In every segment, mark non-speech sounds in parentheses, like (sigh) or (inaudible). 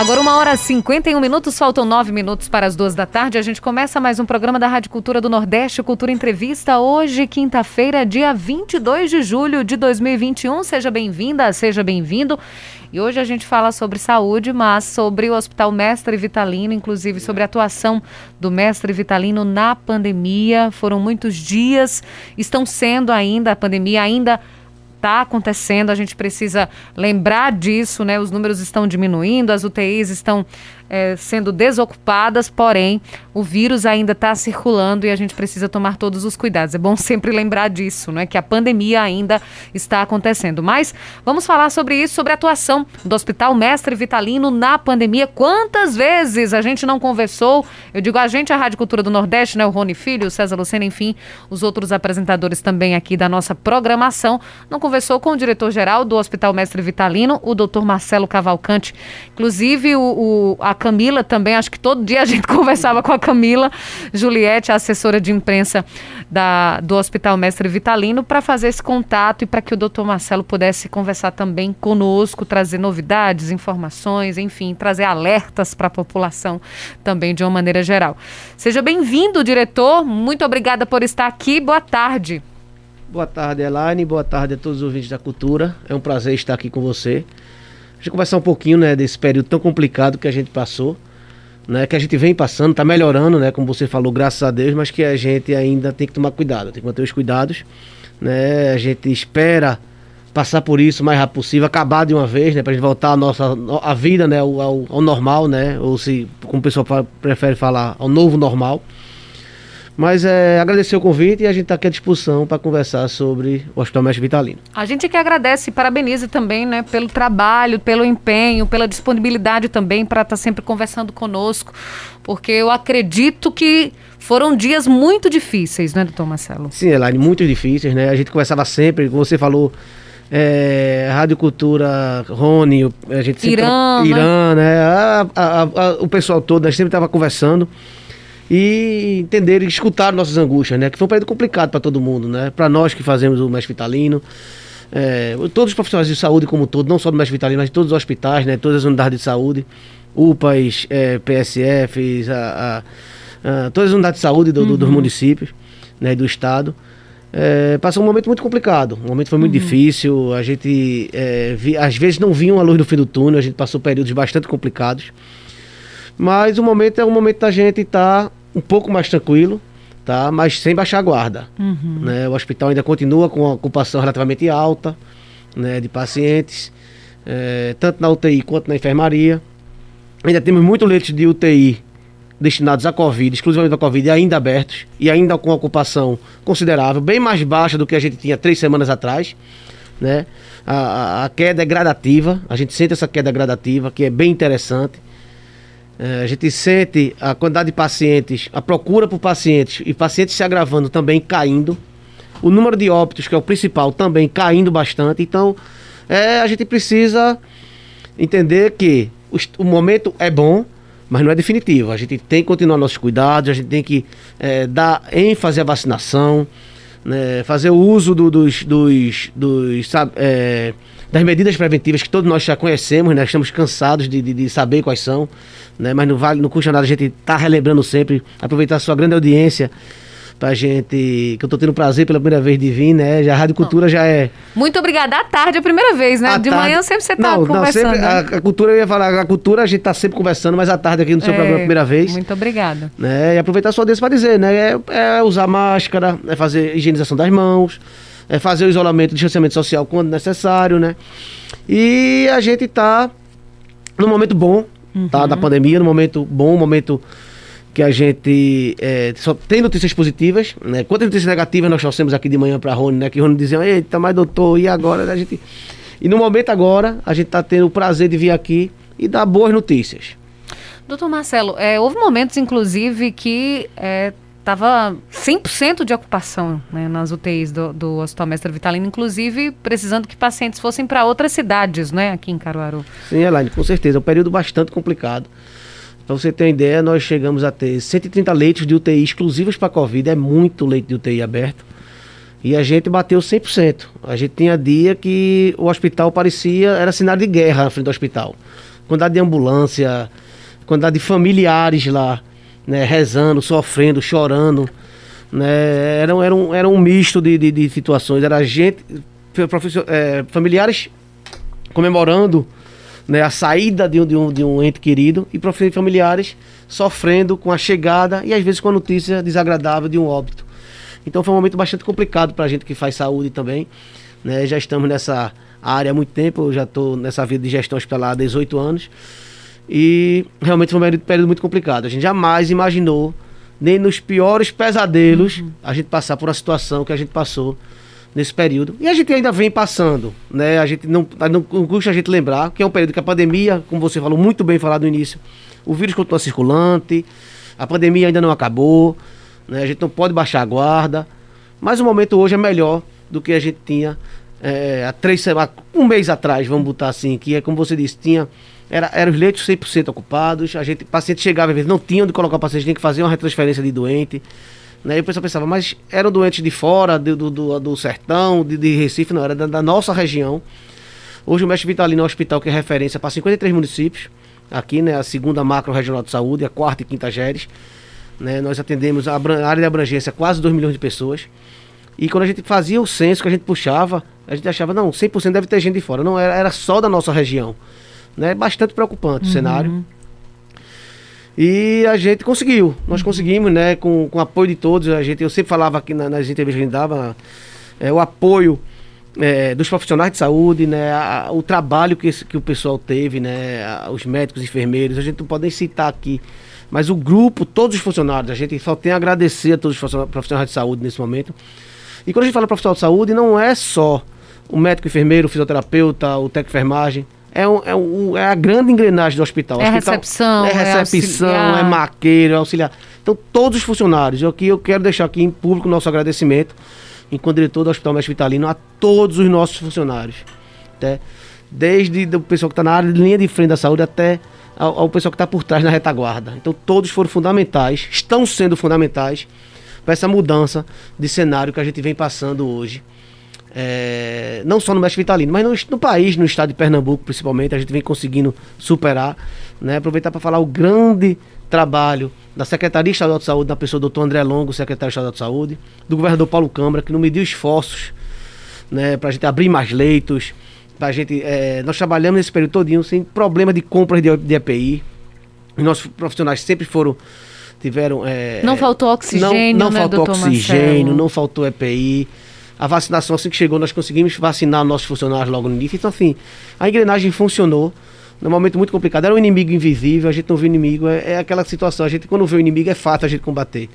Agora, uma hora e 51 minutos, faltam nove minutos para as duas da tarde. A gente começa mais um programa da Rádio Cultura do Nordeste, Cultura Entrevista. Hoje, quinta-feira, dia 22 de julho de 2021. Seja bem-vinda, seja bem-vindo. E hoje a gente fala sobre saúde, mas sobre o Hospital Mestre Vitalino, inclusive sobre a atuação do Mestre Vitalino na pandemia. Foram muitos dias, estão sendo ainda, a pandemia ainda está acontecendo, a gente precisa lembrar disso, né? Os números estão diminuindo, as UTIs estão é, sendo desocupadas, porém o vírus ainda está circulando e a gente precisa tomar todos os cuidados. É bom (laughs) sempre lembrar disso, né? Que a pandemia ainda está acontecendo. Mas vamos falar sobre isso, sobre a atuação do Hospital Mestre Vitalino na pandemia. Quantas vezes a gente não conversou? Eu digo a gente, a Rádio Cultura do Nordeste, né? O Rony Filho, o César Lucena, enfim, os outros apresentadores também aqui da nossa programação, não conversou com o diretor-geral do Hospital Mestre Vitalino, o doutor Marcelo Cavalcante. Inclusive, o, o a Camila também, acho que todo dia a gente (laughs) conversava com a Camila Juliette, a assessora de imprensa da, do Hospital Mestre Vitalino, para fazer esse contato e para que o doutor Marcelo pudesse conversar também conosco, trazer novidades, informações, enfim, trazer alertas para a população também de uma maneira geral. Seja bem-vindo, diretor. Muito obrigada por estar aqui. Boa tarde. Boa tarde, Elaine. Boa tarde a todos os ouvintes da cultura. É um prazer estar aqui com você. A gente conversar um pouquinho, né, desse período tão complicado que a gente passou, né, que a gente vem passando, tá melhorando, né, como você falou, graças a Deus, mas que a gente ainda tem que tomar cuidado, tem que manter os cuidados, né, a gente espera passar por isso o mais rápido possível, acabar de uma vez, né, pra gente voltar a nossa a vida, né, ao, ao, ao normal, né, ou se, como o pessoal prefere falar, ao novo normal. Mas é, agradecer o convite e a gente está aqui à disposição para conversar sobre o Hospital Mestre Vitalino. A gente que agradece e parabeniza também né, pelo trabalho, pelo empenho, pela disponibilidade também para estar tá sempre conversando conosco, porque eu acredito que foram dias muito difíceis, né, doutor Marcelo? Sim, Elaine, muito difíceis, né? A gente conversava sempre, como você falou, é, Rádio Cultura, Rony, a gente sempre. Irã, Irã né? né? A, a, a, o pessoal todo, a gente sempre estava conversando e entender e escutar nossas angústias, né? Que foi um período complicado para todo mundo, né? Para nós que fazemos o Mestre Vitalino, é, todos os profissionais de saúde como um todo, não só do Mestre Vitalino, mas de todos os hospitais, né? Todas as unidades de saúde, UPAs, é, PSFs, a, a, a, todas as unidades de saúde do, uhum. do, dos municípios, né? Do estado. É, passou um momento muito complicado, o momento foi muito uhum. difícil, a gente é, vi, às vezes não viu a luz no fim do túnel, a gente passou períodos bastante complicados, mas o momento é o momento da gente estar tá um pouco mais tranquilo, tá? Mas sem baixar a guarda. Uhum. Né? O hospital ainda continua com a ocupação relativamente alta, né, de pacientes, é, tanto na UTI quanto na enfermaria. Ainda temos muitos leitos de UTI destinados à Covid, exclusivamente à Covid, ainda abertos e ainda com ocupação considerável, bem mais baixa do que a gente tinha três semanas atrás. Né? A, a, a queda é gradativa, a gente sente essa queda gradativa, que é bem interessante. É, a gente sente a quantidade de pacientes, a procura por pacientes e pacientes se agravando também caindo. O número de óbitos, que é o principal, também caindo bastante. Então, é, a gente precisa entender que o, o, momento é bom, mas não é definitivo. A gente tem que continuar nossos cuidados, a gente tem que é, dar ênfase à vacinação, né, fazer o uso do, dos, dos, dos sabe, é, das medidas preventivas que todos nós já conhecemos, né? Estamos cansados de, de, de saber quais são, né? Mas não vale, não custa nada a gente estar tá relembrando sempre, aproveitar a sua grande audiência pra gente, que eu tô tendo prazer pela primeira vez de vir, né? Já a Rádio Cultura já é... Muito obrigada. À tarde é a primeira vez, né? À de tarde... manhã sempre você tá não, conversando. Não, sempre, a, a, cultura, eu ia falar, a cultura a gente tá sempre conversando, mas à tarde aqui no seu é, programa a primeira vez. Muito obrigada. Né? E aproveitar a sua audiência para dizer, né? É, é usar máscara, é fazer higienização das mãos, é fazer o isolamento, o distanciamento social quando necessário, né? E a gente está num momento bom, uhum. tá? Da pandemia, num momento bom, momento que a gente é, só tem notícias positivas, né? Quantas notícias negativas nós trouxemos aqui de manhã para Rony, né? Que Rony dizia, eita, mas doutor, e agora? A gente... E no momento agora, a gente está tendo o prazer de vir aqui e dar boas notícias. Doutor Marcelo, é, houve momentos, inclusive, que estava é, 100% de ocupação né, nas UTIs do, do Hospital Mestre Vitalino, inclusive precisando que pacientes fossem para outras cidades, né, aqui em Caruaru. Sim, Elaine, com certeza. É um período bastante complicado. Para você ter uma ideia, nós chegamos a ter 130 leitos de UTI exclusivos para Covid, é muito leito de UTI aberto. E a gente bateu 100%. A gente tinha dia que o hospital parecia, era cenário de guerra na frente do hospital. Quantidade de ambulância, quantidade de familiares lá, né, rezando, sofrendo, chorando. Né, era, era, um, era um misto de, de, de situações. Era gente, é, familiares comemorando né, a saída de um, de, um, de um ente querido e familiares sofrendo com a chegada e às vezes com a notícia desagradável de um óbito. Então foi um momento bastante complicado para a gente que faz saúde também. Né? Já estamos nessa área há muito tempo, eu já estou nessa vida de gestão hospitalar há 18 anos. E realmente foi um período muito complicado. A gente jamais imaginou, nem nos piores pesadelos, uhum. a gente passar por uma situação que a gente passou nesse período. E a gente ainda vem passando, né? A gente não, não custa a gente lembrar que é um período que a pandemia, como você falou muito bem falado no início, o vírus continua circulante, a pandemia ainda não acabou, né? A gente não pode baixar a guarda, mas o momento hoje é melhor do que a gente tinha é, há três semanas, um mês atrás, vamos botar assim, que é como você disse, tinha era, eram os leitos 100% ocupados, a gente, paciente chegava, às vezes não tinha onde colocar o paciente, tinha que fazer uma retransferência de doente. Né? E o pessoal pensava, mas eram doentes de fora, do, do, do sertão, de, de, Recife, não, era da, da, nossa região. Hoje o Mestre Vitalino é um hospital que é referência para 53 municípios, aqui, né, a segunda macro regional de saúde, a quarta e quinta GERES. Né? Nós atendemos a, a área de abrangência quase 2 milhões de pessoas. E quando a gente fazia o censo, que a gente puxava, a gente achava, não, 100% deve ter gente de fora. Não, era, era só da nossa região. Né? Bastante preocupante uhum. o cenário. E a gente conseguiu, nós uhum. conseguimos, né? Com, com o apoio de todos, a gente, eu sempre falava aqui na, nas entrevistas que a gente dava, é, o apoio é, dos profissionais de saúde, né? A, o trabalho que, esse, que o pessoal teve, né? A, os médicos, enfermeiros, a gente não pode nem citar aqui. Mas o grupo, todos os funcionários, a gente só tem a agradecer a todos os profissionais de saúde nesse momento. E quando a gente fala profissional de saúde, não é só o médico, enfermeiro, o fisioterapeuta, o técnico de enfermagem, é, um, é, um, é a grande engrenagem do hospital. É hospital, recepção, é recepção, é, é maqueiro, é auxiliar. Então, todos os funcionários, eu, aqui, eu quero deixar aqui em público o nosso agradecimento, enquanto diretor do Hospital Mestre Vitalino, a todos os nossos funcionários. Até, né? desde o pessoal que está na área de linha de frente da saúde até ao, ao pessoal que está por trás na retaguarda. Então, todos foram fundamentais, estão sendo fundamentais para essa mudança de cenário que a gente vem passando hoje é, não só no Mestre Vitalino, mas no, no, país, no estado de Pernambuco principalmente, a gente vem conseguindo superar. Né? Aproveitar para falar o grande trabalho da Secretaria Estadual de Saúde, da pessoa do doutor André Longo, secretário estadual de Saúde, do governador Paulo Câmara, que não mediu esforços né, para a gente abrir mais leitos. Pra gente, é, nós trabalhamos nesse período todinho sem problema de compras de, de EPI. Os nossos profissionais sempre foram tiveram é, não faltou oxigênio não, não né, faltou oxigênio Marcelo? não faltou EPI a vacinação, assim que chegou, nós conseguimos vacinar nossos funcionários logo no início. Então, assim, a engrenagem funcionou. Num momento muito complicado. Era um inimigo invisível, a gente não vê inimigo. É, é aquela situação. A gente, quando vê o inimigo, é fácil a gente combater.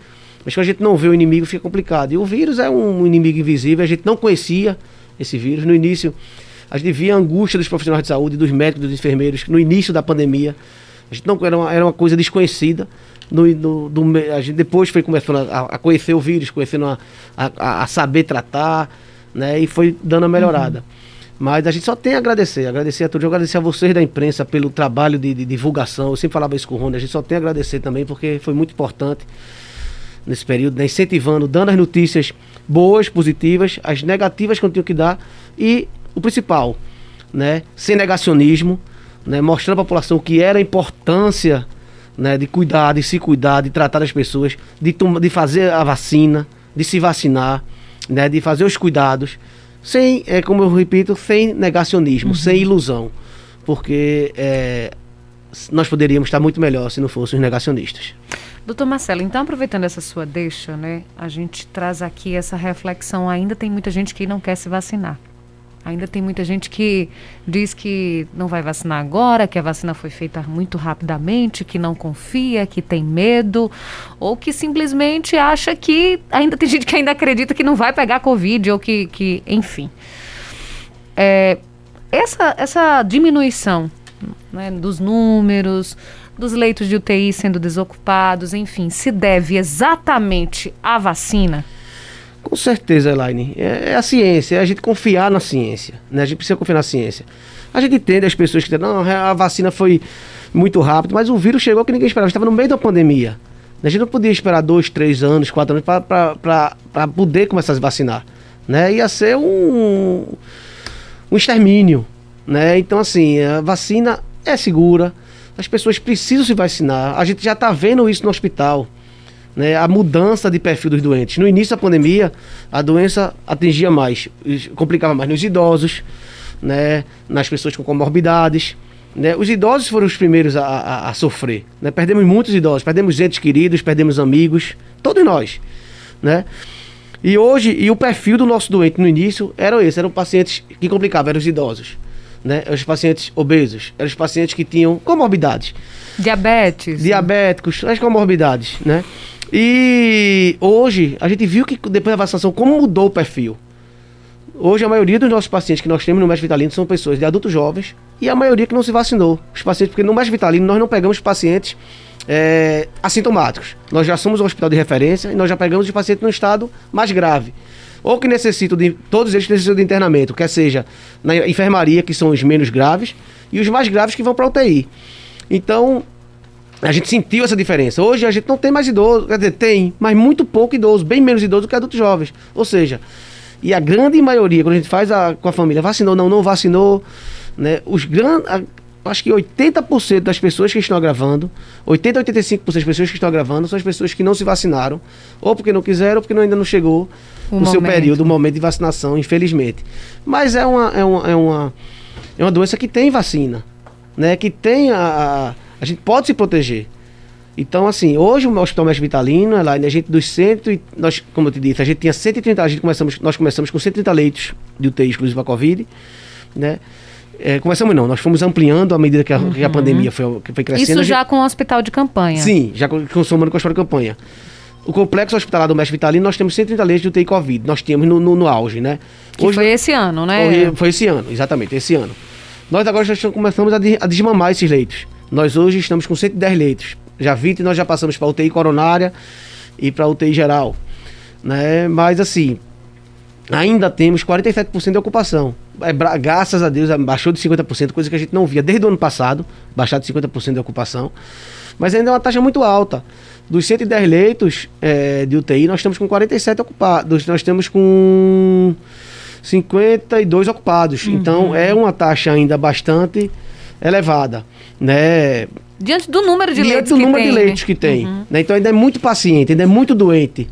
Mas quando a gente não vê o inimigo, fica complicado. E o vírus é um inimigo invisível. A gente não conhecia esse vírus. No início, a gente via a angústia dos profissionais de saúde, dos médicos, dos enfermeiros, no início da pandemia. A gente não era uma, era uma coisa desconhecida no, no, do, a gente depois foi começando a, a conhecer o vírus, conhecendo a, a, a, saber tratar, né? E foi dando a melhorada. Uhum. Mas a gente só tem a agradecer, agradecer a todos, agradecer a vocês da imprensa pelo trabalho de, de, divulgação. Eu sempre falava isso com o Rony, a gente só tem a agradecer também, porque foi muito importante nesse período, né? incentivando, dando as notícias boas, positivas, as negativas que eu tinha que dar e o principal, né? Sem negacionismo, né? mostrando à população que era a importância né, de cuidar, de se cuidar, de tratar as pessoas, de, de fazer a vacina, de se vacinar, né, de fazer os cuidados, sem, é, como eu repito, sem negacionismo, uhum. sem ilusão, porque é, nós poderíamos estar muito melhor se não fossem os negacionistas. Doutor Marcelo, então aproveitando essa sua deixa, né, a gente traz aqui essa reflexão. Ainda tem muita gente que não quer se vacinar. Ainda tem muita gente que diz que não vai vacinar agora, que a vacina foi feita muito rapidamente, que não confia, que tem medo, ou que simplesmente acha que. Ainda tem (laughs) gente que ainda acredita que não vai pegar Covid, ou que. que enfim. É, essa, essa diminuição né, dos números, dos leitos de UTI sendo desocupados, enfim, se deve exatamente à vacina? Com certeza, Elaine. É, é, a ciência, é a gente confiar na ciência. Né? A gente precisa confiar na ciência. A gente entende as pessoas que dizem, não, a vacina foi muito rápido, mas o vírus chegou que ninguém esperava. Estava no meio da pandemia. A gente não podia esperar dois, três anos, quatro anos para poder começar a se vacinar. Né? Ia ser um, um extermínio. Né? Então, assim, a vacina é segura, as pessoas precisam se vacinar. A gente já está vendo isso no hospital. Né? A mudança de perfil dos doentes. No início da pandemia, a doença atingia mais, complicava mais nos idosos, né? nas pessoas com comorbidades. Né? Os idosos foram os primeiros a, a, a sofrer. Né? Perdemos muitos idosos, perdemos entes queridos, perdemos amigos, todos nós. Né? E hoje, e o perfil do nosso doente no início era esse, eram pacientes que complicavam, eram os idosos. Né? Eram os pacientes obesos, eram os pacientes que tinham comorbidades. Diabetes. Diabéticos, as comorbidades, né? E hoje a gente viu que depois da vacinação, como mudou o perfil. Hoje a maioria dos nossos pacientes que nós temos no mestre vitalino são pessoas de adultos jovens e a maioria que não se vacinou. Os pacientes, porque no mestre vitalino nós não pegamos pacientes é, assintomáticos. Nós já somos um hospital de referência e nós já pegamos os pacientes no estado mais grave. Ou que necessitam de. Todos eles necessitam de internamento, quer seja na enfermaria, que são os menos graves, e os mais graves que vão para UTI. Então, a gente sentiu essa diferença. Hoje a gente não tem mais idoso, quer dizer, tem, mas muito pouco idoso, bem menos idoso do que adultos jovens. Ou seja, e a grande maioria, quando a gente faz a, com a família, vacinou, não, não vacinou, né? Os grandes. Acho que 80% das pessoas que estão gravando, 80 a 85% das pessoas que estão gravando são as pessoas que não se vacinaram, ou porque não quiseram, ou porque ainda não chegou o, o seu período, o momento de vacinação, infelizmente. Mas é uma, é uma, é uma, é uma doença que tem vacina, né? Que tem a, a, a gente pode se proteger. Então, assim, hoje o Hospital Mestre Vitalino, lá, a gente dos centro, nós, como eu te disse, a gente tinha 130, a gente começamos, nós começamos com 130 leitos de UTI exclusivo para Covid, né? É, começamos não, nós fomos ampliando à medida que a, uhum. que a pandemia foi, que foi crescendo. Isso já gente, com o hospital de campanha? Sim, já consumando com o hospital de campanha. O complexo hospitalar do Mestre Vitalino, nós temos 130 leitos de UTI Covid, nós tínhamos no, no, no auge, né? Que hoje, foi esse ano, né? Foi, foi, esse ano, exatamente, esse ano. Nós agora já começamos a, a desmamar esses leitos. Nós hoje estamos com 110 leitos já 20 nós já passamos para UTI coronária e para UTI geral. Né? Mas assim, ainda temos 47% de ocupação. É, graças a Deus baixou de 50%, coisa que a gente não via desde o ano passado, baixar de 50% de ocupação. Mas ainda é uma taxa muito alta. Dos 110 leitos é, de UTI, nós estamos com 47 ocupados. Nós estamos com 52 ocupados. Uhum. Então é uma taxa ainda bastante elevada. Né? Diante do número de Diante leitos do número tem, de leitos né? que tem. Uhum. Né? Então ainda é muito paciente, ainda é muito doente.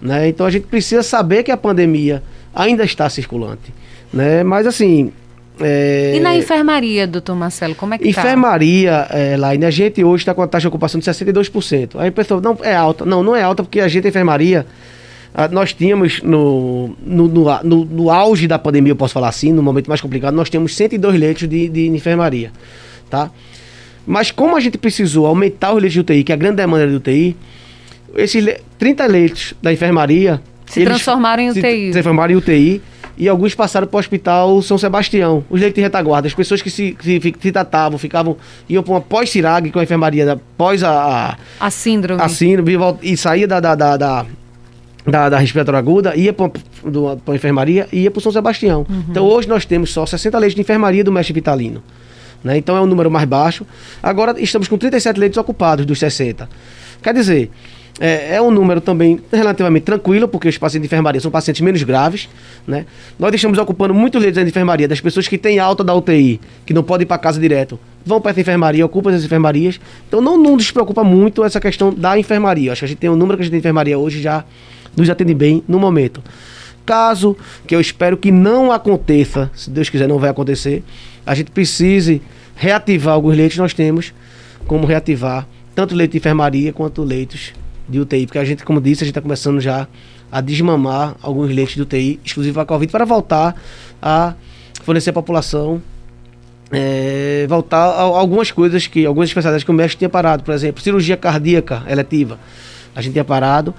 Né? Então a gente precisa saber que a pandemia ainda está circulante. Né? Mas assim. É... E na enfermaria, doutor Marcelo, como é que Enfermaria, tá? é, a gente hoje está com a taxa de ocupação de 62%. Aí a pessoa, não, é alta. Não, não é alta porque a gente, a enfermaria, nós tínhamos no, no, no, no, auge da pandemia, eu posso falar assim, no momento mais complicado, nós tínhamos 102 leitos de, de enfermaria, tá? Mas como a gente precisou aumentar os leitos de UTI, que é a grande demanda de UTI, esses 30 leitos da enfermaria... Se transformaram em UTI. Se transformaram em UTI e alguns passaram para o Hospital São Sebastião, os leitos de retaguarda, as pessoas que se, se, se tratavam, ficavam, iam para uma pós-CIRAG com a enfermaria, da, pós a, a... A síndrome. A síndrome, e saía da, da, da, da da, da respiratória aguda, ia para a enfermaria e ia para o São Sebastião. Uhum. Então hoje nós temos só 60 leitos de enfermaria do mestre Vitalino. Né? Então é um número mais baixo. Agora estamos com 37 leitos ocupados dos 60. Quer dizer, é, é, um número também relativamente tranquilo, porque os pacientes de enfermaria são pacientes menos graves. Né? Nós estamos ocupando muitos leitos de enfermaria das pessoas que têm alta da UTI, que não podem ir para casa direto, vão para essa enfermaria, ocupam essas enfermarias. Então não, não nos preocupa muito essa questão da enfermaria. Acho que a gente tem um número que a gente tem de enfermaria hoje já nos atende bem no momento. Caso, que eu espero que não aconteça, se Deus quiser não vai acontecer, a gente precise reativar alguns leitos, nós temos como reativar tanto leito de enfermaria quanto leitos de UTI, porque a gente, como disse, a gente está começando já a desmamar alguns leitos de UTI exclusivos para a Covid para voltar a fornecer à população é, voltar a, algumas coisas que algumas especialidades que o médico tinha parado, por exemplo, cirurgia cardíaca eletiva, a gente tinha parado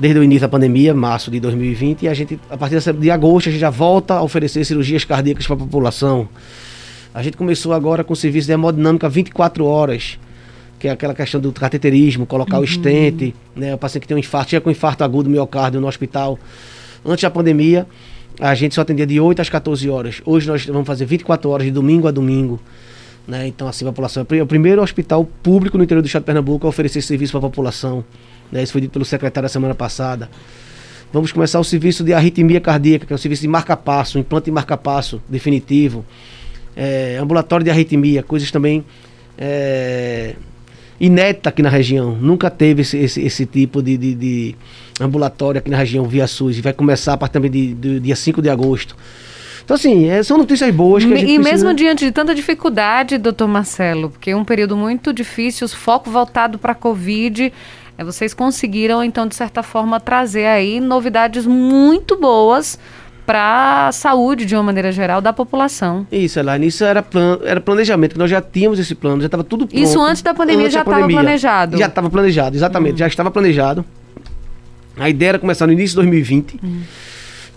desde o início da pandemia, março de 2020, e a gente, a partir de agosto, a gente já volta a oferecer cirurgias cardíacas para a população. A gente começou agora com o serviço de hemodinâmica 24 horas. que é aquela questão do cateterismo, colocar Uhum. o estente, né? O paciente que tem um infarto, tinha com infarto agudo do miocárdio no hospital. Antes da pandemia, a gente só atendia de 8 às 14 horas. Hoje nós vamos fazer 24 horas de domingo a domingo. Né? Então, assim, a população. É o primeiro hospital público no interior do estado de Pernambuco a oferecer serviço para a população. Né? Isso foi dito pelo secretário da semana passada. Vamos começar o serviço de arritmia cardíaca, que é o serviço de marca-passo, implante de marca-passo definitivo. É, ambulatório de arritmia, coisas também é, inédita aqui na região. Nunca teve esse, esse, esse tipo de, de, de ambulatório aqui na região via SUS. E vai começar a partir também de, do dia 5 de agosto. Então, assim, é, são notícias boas que a gente E precisa- mesmo diante de tanta dificuldade, doutor Marcelo, porque é um período muito difícil, os foco voltado para a Covid, eh, vocês conseguiram, então, de certa forma, trazer aí novidades muito boas para a saúde, de uma maneira geral, da população. Isso, Elaine, isso era, plan, era planejamento, que nós já tínhamos esse plano, já estava tudo pronto. Isso antes da pandemia Antes já estava planejado? Hum. Já estava planejado, exatamente, já estava planejado. A ideia era começar no início de 2020. Hum.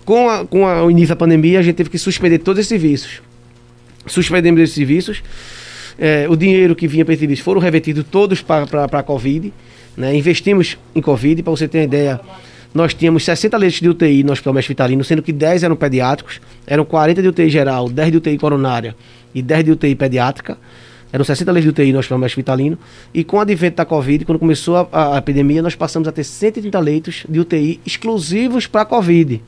Com, a- com a- o início da pandemia, a gente teve que suspender todos esses serviços. Suspendemos esses serviços. É, o dinheiro que vinha para esses serviços foram revertidos todos para a Covid. Né? Investimos em Covid, para você ter uma ideia. Nós tínhamos 60 leitos de UTI no Hospital Mestre Vitalino, sendo que 10 eram pediátricos, eram 40 de UTI geral, 10 de UTI coronária e 10 de UTI pediátrica. Eram 60 leitos de UTI no Hospital Mestre Vitalino. E com o advento da Covid, quando começou a, a- epidemia, nós passamos a ter 130 leitos de UTI exclusivos para Covid.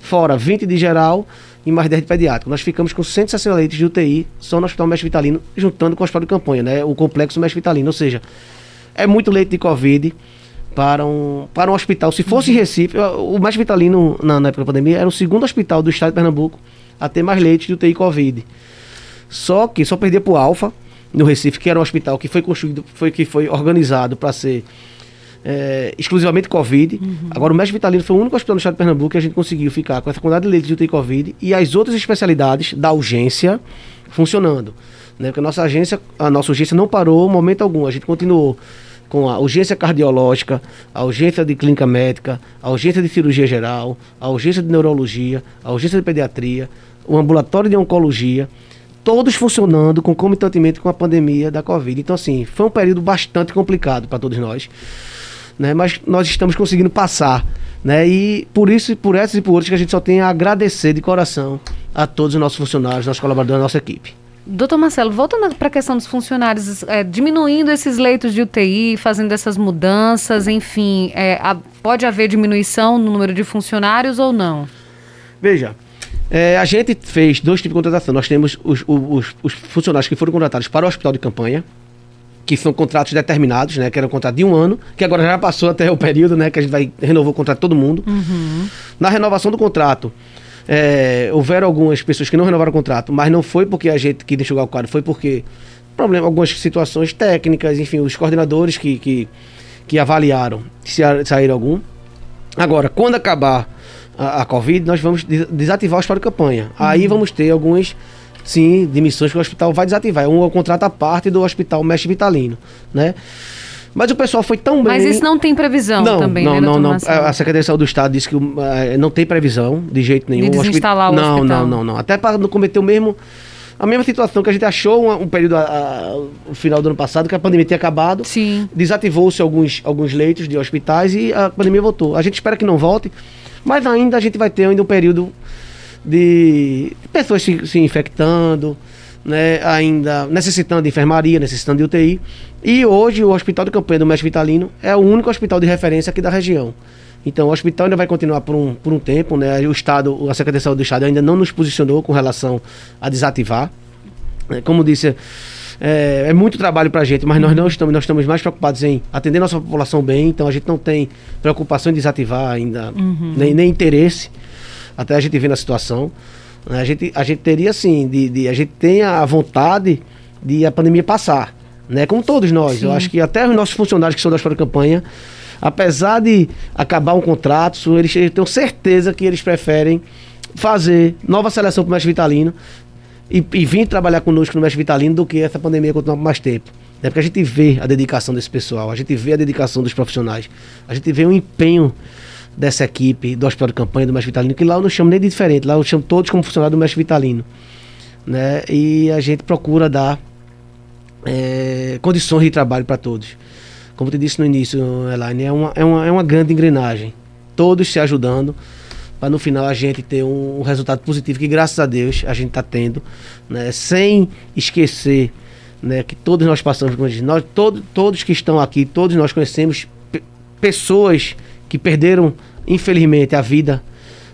Fora 20 de geral e mais 10 de pediátrico. Nós ficamos com 160 leitos de UTI só no Hospital Mestre Vitalino, juntando com o Hospital de Campanha, né? O complexo Mestre Vitalino. Ou seja, é muito leito de Covid para um, para um hospital. Se fosse em Recife, o Mestre Vitalino, na, na época da pandemia, era o segundo hospital do estado de Pernambuco a ter mais leitos de UTI Covid. Só que só perdia para o Alfa, no Recife, que era um hospital que foi construído, foi, que foi organizado para ser é, exclusivamente Covid. Agora, o Mestre Vitalino foi o único hospital no estado de Pernambuco que a gente conseguiu ficar com essa quantidade de leitos de UTI Covid e as outras especialidades da urgência funcionando. Né? Porque a nossa agência, a nossa urgência não parou em momento algum. A gente continuou com a urgência cardiológica, a urgência de clínica médica, a urgência de cirurgia geral, a urgência de neurologia, a urgência de pediatria, o ambulatório de oncologia, todos funcionando concomitantemente com a pandemia da Covid. Então, assim, foi um período bastante complicado para todos nós, né? mas nós estamos conseguindo passar. Né? E por isso, por essas e por outras, que a gente só tem a agradecer de coração a todos os nossos funcionários, nossos colaboradores, nossa equipe. Doutor Marcelo, voltando para a questão dos funcionários, é, diminuindo esses leitos de UTI, fazendo essas mudanças, enfim, é, a- pode haver diminuição no número de funcionários ou não? Veja, é, a gente fez dois tipos de contratação. Nós temos os, os- os funcionários que foram contratados para o hospital de campanha, que são contratos determinados, né? Que era um contrato de um ano, que agora já passou até o período, né? Que a gente vai renovar o contrato de todo mundo. Na renovação do contrato, é, houveram algumas pessoas que não renovaram o contrato, mas não foi porque a gente queria enxugar o quadro, foi porque problema, algumas situações técnicas, enfim, os coordenadores que, que, que avaliaram se saíram algum. Agora, quando acabar a, a Covid, nós vamos des- desativar o de campanha. Aí vamos ter algumas, sim, demissões que o hospital vai desativar. É um, contrato à parte do hospital Mestre Vitalino, né? Mas o pessoal foi tão bem... Mas isso não tem previsão não, também, não, né, não, não. Marcelo? A a Secretaria de Saúde do Estado disse que eh, não tem previsão de jeito nenhum. De desinstalar o não, hospital. Não, não, não. Até para não cometer o mesmo a mesma situação que a gente achou um, um período a, a- o final do ano passado que a pandemia tinha acabado. Sim. Desativou-se alguns alguns leitos de hospitais e a pandemia voltou. A gente espera que não volte, mas ainda a gente vai ter ainda um período de pessoas se, se infectando, né, ainda necessitando de enfermaria, necessitando de UTI. E hoje o Hospital de Campanha do Mestre Vitalino é o único hospital de referência aqui da região. Então o hospital ainda vai continuar por um, por um tempo, né? O Estado, a Secretaria de Saúde do Estado ainda não nos posicionou com relação a desativar. É, Como disse, é, é muito trabalho para a gente, mas nós não estamos, nós estamos mais preocupados em atender nossa população bem, então a gente não tem preocupação em desativar ainda, nem, nem interesse, até a gente ver na situação. A gente, a gente teria sim, de, de- a gente tem a vontade de a pandemia passar, né? Como todos nós. Eu acho que até os nossos funcionários que são da de Campanha, apesar de acabar um contrato, eles tenho certeza que eles preferem fazer nova seleção para o Mestre Vitalino e, e vir trabalhar conosco no Mestre Vitalino do que essa pandemia continuar por mais tempo. É porque a gente vê a dedicação desse pessoal, a gente vê a dedicação dos profissionais, a gente vê o empenho dessa equipe do Hospital de Campanha do Mestre Vitalino, que lá eu não chamo nem de diferente, lá eu chamo todos como funcionário do Mestre Vitalino. Né? E a gente procura dar é, condições de trabalho para todos. Como te disse no início, Elaine, é uma, é, uma, é uma grande engrenagem. Todos se ajudando para no final a gente ter um, um, resultado positivo que graças a Deus a gente está tendo, né? sem esquecer né, que todos nós passamos por. Nós, todo, todos que estão aqui, todos nós conhecemos pessoas que perderam, infelizmente, a vida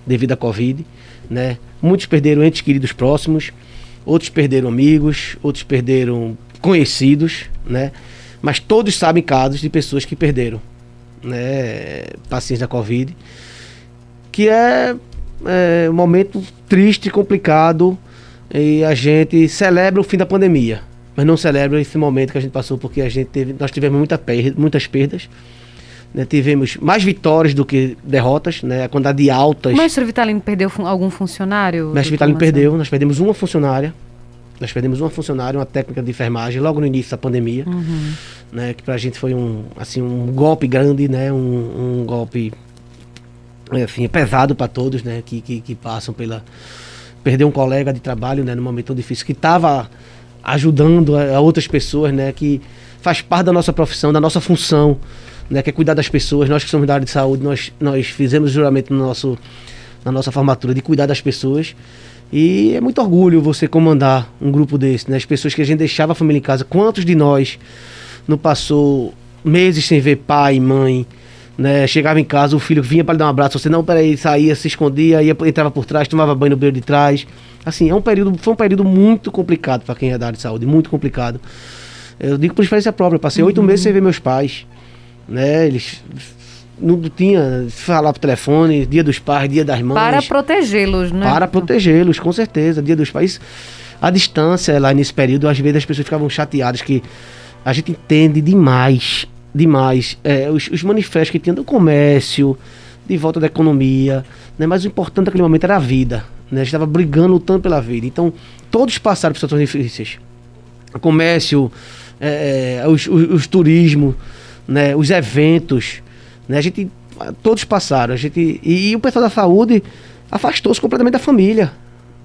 devido à Covid. Né? Muitos perderam entes queridos próximos, outros perderam amigos, outros perderam conhecidos, né? Mas todos sabem casos de pessoas que perderam, né? Pacientes da Covid, que é, é um momento triste, complicado, e a gente celebra o fim da pandemia, mas não celebra esse momento que a gente passou porque a gente teve, nós tivemos muita perda, muitas perdas. Né, tivemos mais vitórias do que derrotas, né, a quantidade de altas. O mestre Vitalino perdeu fun algum funcionário? O mestre Vitalino perdeu, nós perdemos uma funcionária, nós perdemos uma funcionária, uma técnica de enfermagem, logo no início da pandemia, uhum. né, que para a gente foi um, assim, um golpe grande, né, um, um golpe assim, pesado para todos, né, que, que, que, passam pela... Perder um colega de trabalho, né, num momento tão difícil, que estava ajudando a, a, outras pessoas, né, que faz parte da nossa profissão, da nossa função, né, que é cuidar das pessoas. Nós que somos da área de saúde, nós, nós fizemos juramento no nosso, na nossa formatura de cuidar das pessoas, e é muito orgulho você comandar um grupo desse, né? As pessoas que a gente deixava a família em casa. Quantos de nós não passou meses sem ver pai, mãe, né? Chegava em casa, o filho vinha para dar um abraço, você não, peraí, saía, se escondia, ia, entrava por trás, tomava banho no beiro de trás. Assim, é um período, foi um período muito complicado para quem é da área de saúde, muito complicado. Eu digo por experiência própria, passei oito uhum. meses sem ver meus pais, né? Eles não tinha falar por telefone, dia dos pais, dia das mães. Para protegê-los, né? Para protegê-los, com certeza. Dia dos pais. A distância lá nesse período, às vezes as pessoas ficavam chateadas que a gente entende demais, demais é, os, os, manifestos que tinha do comércio, de volta da economia, né? Mas o importante naquele momento era a vida, né? A gente estava brigando, lutando pela vida. Então, todos passaram por situações difíceis. O comércio, é, é os, os, os turismo, né? Os eventos, né? A gente, todos passaram. A gente, e, e o pessoal da saúde afastou-se completamente da família.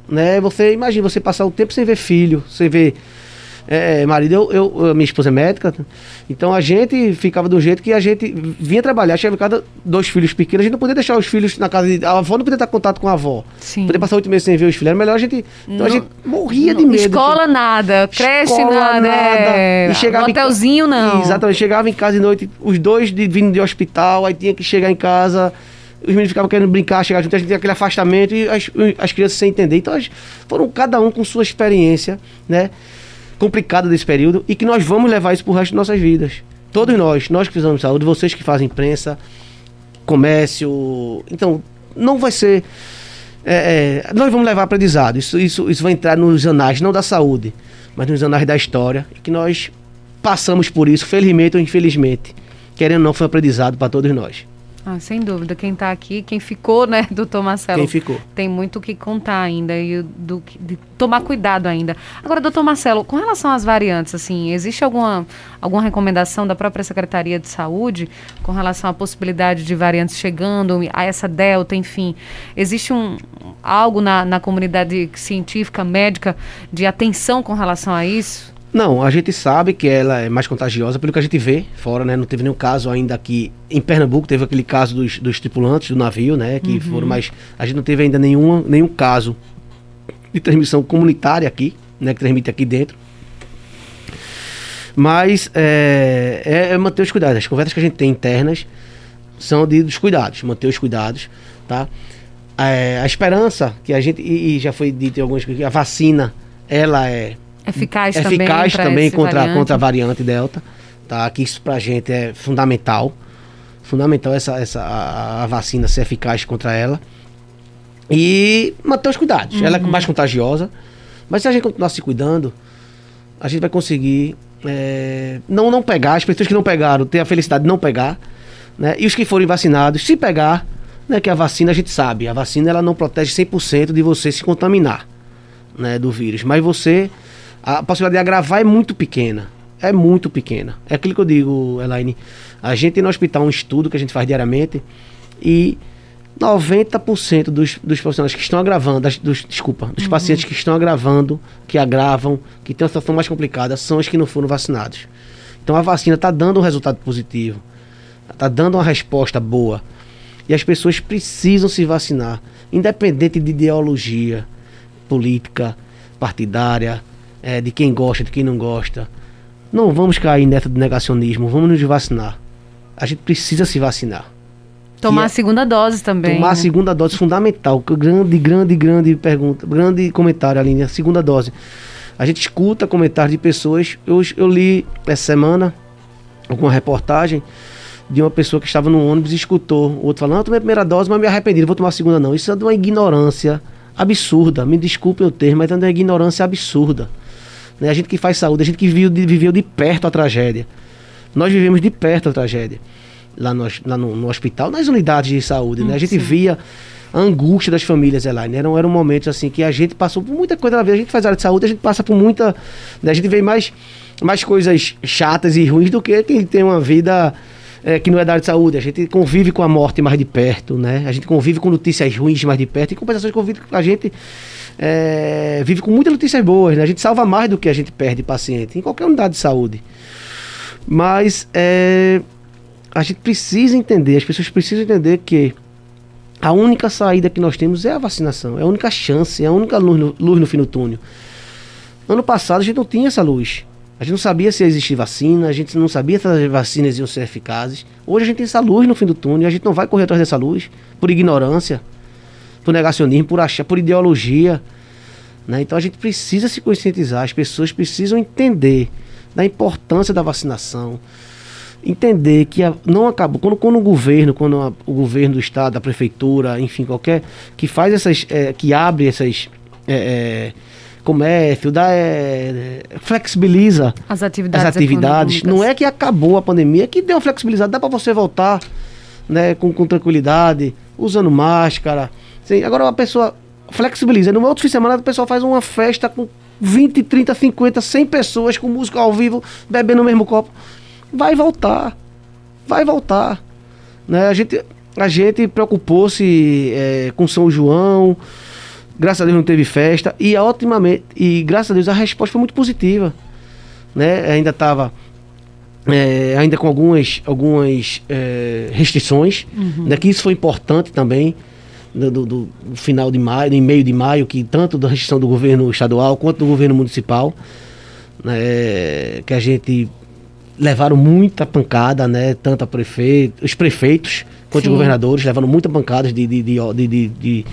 Né? Você imagina você passar o tempo sem ver filho, sem ver é, marido, eu, eu, minha esposa é médica, então a gente ficava do jeito que a gente vinha trabalhar, chegava em casa, dois filhos pequenos, a gente não podia deixar os filhos na casa de. A avó não podia ter contato com a avó. Sim. Podia passar oito meses sem ver os filhos, era melhor a gente. Então não, a gente morria não, de medo. Escola nada, creche escola, nada. nada. É. E chegava hotelzinho não. Exatamente, chegava em casa de noite, os dois de, vindo de hospital, aí tinha que chegar em casa os meninos ficavam querendo brincar, chegar junto, a gente tinha aquele afastamento e as, as crianças sem entender. Então, foram cada um com sua experiência, né? Complicada desse período e que nós vamos levar isso pro resto de nossas vidas. Todos nós, nós que fizemos saúde, vocês que fazem imprensa, comércio. Então, não vai ser. É, é, nós vamos levar aprendizado. Isso, isso, isso vai entrar nos anais, não da saúde, mas nos anais da história. E que nós passamos por isso, felizmente ou infelizmente. Querendo ou não, foi aprendizado para todos nós. Ah, sem dúvida. Quem está aqui, quem ficou, né, doutor Marcelo? Quem ficou. Tem muito o que contar ainda e do, de tomar cuidado ainda. Agora, doutor Marcelo, com relação às variantes, assim, existe alguma, alguma recomendação da própria Secretaria de Saúde com relação à possibilidade de variantes chegando, a essa delta, enfim? Existe um, algo na, na comunidade científica, médica, de atenção com relação a isso? Não, a gente sabe que ela é mais contagiosa pelo que a gente vê fora, né? Não teve nenhum caso ainda aqui em Pernambuco, teve aquele caso dos, dos tripulantes do navio, né? Que uhum. foram, mas a gente não teve ainda nenhum, nenhum caso de transmissão comunitária aqui, né? Que transmite aqui dentro. Mas é, é, é manter os cuidados. As conversas que a gente tem internas são de, dos cuidados, manter os cuidados, tá? É, a esperança que a gente, e, e já foi dito em algumas que a vacina, ela é Eficaz, eficaz também, também contra, contra a variante Delta. Tá? Que isso pra gente é fundamental. Fundamental essa, essa, a, a vacina ser eficaz contra ela. E manter os cuidados. Uhum. Ela é uhum. mais contagiosa. Mas se a gente continuar se cuidando, a gente vai conseguir é, não, não pegar. As pessoas que não pegaram, ter a felicidade de não pegar. Né? E os que forem vacinados, se pegar, né, que a vacina a gente sabe, a vacina ela não protege 100% de você se contaminar né, do vírus. Mas você a possibilidade de agravar é muito pequena. É muito pequena. É aquilo que eu digo, Elaine. A gente tem no hospital um estudo que a gente faz diariamente e 90% dos, dos profissionais que estão agravando, das- dos, desculpa, dos pacientes que estão agravando, que agravam, que têm uma situação mais complicada, são os que não foram vacinados. Então a vacina está dando um resultado positivo, está dando uma resposta boa. E as pessoas precisam se vacinar, independente de ideologia política, partidária, eh, de quem gosta, de quem não gosta. Não vamos cair nessa de negacionismo, vamos nos vacinar. A gente precisa se vacinar. Tomar E a é- segunda dose também. Tomar a né? segunda dose fundamental. Grande, grande, grande pergunta. Grande comentário, Aline. A segunda dose. A gente escuta comentários de pessoas. Eu, eu li essa semana alguma reportagem de uma pessoa que estava no ônibus e escutou o outro falando: ah, eu tomei a primeira dose, mas me arrependi, não vou tomar a segunda, não. Isso é de uma ignorância absurda. Me desculpem o termo, mas é de uma ignorância absurda. Né? A gente que faz saúde, a gente que viveu de, viveu de perto a tragédia. Nós vivemos de perto a tragédia. Lá no, lá no, no hospital, nas unidades de saúde, né? A gente via a angústia das famílias, Elaine. Eram, eram momentos assim que a gente passou por muita coisa na vida. A gente faz área de saúde, a gente passa por muita. né? A gente vê mais, mais coisas chatas e ruins do que quem tem uma vida é, que não é da área de saúde. A gente convive com a morte mais de perto, né? A gente convive com notícias ruins mais de perto. Em compensação, convive com a gente é, vive com muitas notícias boas, né? A gente salva mais do que a gente perde paciente em qualquer unidade de saúde. Mas é, a gente precisa entender, as pessoas precisam entender que a única saída que nós temos é a vacinação, é a única chance, é a única luz no, luz no fim do túnel. Ano passado a gente não tinha essa luz. A gente não sabia se ia existir vacina, a gente não sabia se as vacinas iam ser eficazes. Hoje a gente tem essa luz no fim do túnel a gente não vai correr atrás dessa luz por ignorância, por negacionismo, por achar, por ideologia. né? Então a gente precisa se conscientizar, as pessoas precisam entender da importância da vacinação, entender que a- não acabou. Quando, quando o governo, quando a- o governo do estado, a prefeitura, enfim, qualquer que faz essas, eh, que abre essas eh, eh, comércio, dá, eh, flexibiliza As atividades. as atividades. Não é que acabou a pandemia, é que deu uma flexibilidade, dá para você voltar né, com, com tranquilidade, usando máscara. Sim, agora a pessoa flexibiliza. No outro fim de semana, a pessoa faz uma festa com 20, 30, 50, 100 pessoas com música ao vivo, bebendo no mesmo copo. Vai voltar. Vai voltar. Né? A gente, a gente preocupou-se eh, com São João. Graças a Deus não teve festa. E, otimamente, e graças a Deus a resposta foi muito positiva né? Ainda estava ainda com algumas, algumas eh, restrições, né? Que isso foi importante também do, do- do final de maio, em meio de maio, que tanto da restrição do governo estadual quanto do governo municipal, né? Que a gente levaram muita pancada, né? Tanto a prefeito, os prefeitos quanto Sim. os governadores levaram muita pancadas de, de, de, de- de-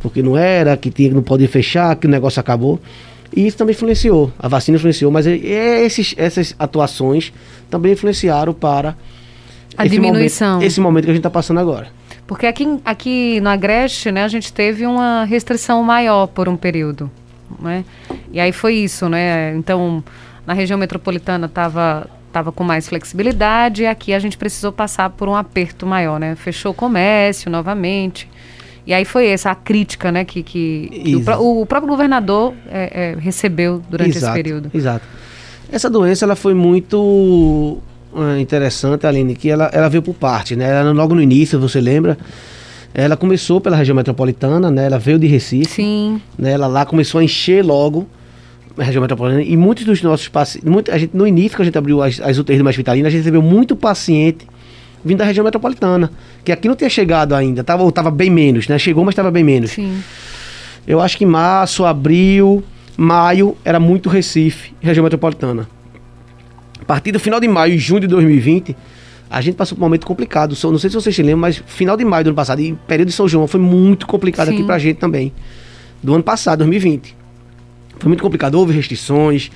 porque não era, que tinha não podia fechar, que o negócio acabou. E isso também influenciou, a vacina influenciou, mas esses, essas atuações também influenciaram para A esse diminuição. Momento, esse momento que a gente está passando agora. Porque aqui, aqui no Agreste, né, a gente teve uma restrição maior por um período, né? E aí foi isso, né? Então, na região metropolitana estava tava com mais flexibilidade e aqui a gente precisou passar por um aperto maior, né? Fechou o comércio novamente. E aí foi essa a crítica, né, que, que, o, o próprio governador é, é, recebeu durante exato, esse período. Exato. Essa doença ela foi muito interessante, Aline, que ela, ela veio por parte, né? Ela, logo no início, você lembra? Ela começou pela região metropolitana, né? Ela veio de Recife. Sim, né, ela lá começou a encher logo a região metropolitana e muitos dos nossos pacientes, a gente, no início que a gente abriu as, as UTIs do Mais Vitalina, a gente recebeu muito paciente vindo da região metropolitana, que aqui não tinha chegado ainda, tava, ou tava bem menos, né? Chegou, mas estava bem menos. sim. Eu acho que março, abril, maio era muito Recife, região metropolitana. A partir do final de maio e junho de 2020, a gente passou por um momento complicado. Não sei se vocês se lembram, mas final de maio do ano passado e período de São João foi muito complicado Sim. aqui pra gente também. Do ano passado, 2020. Foi muito complicado, houve restrições.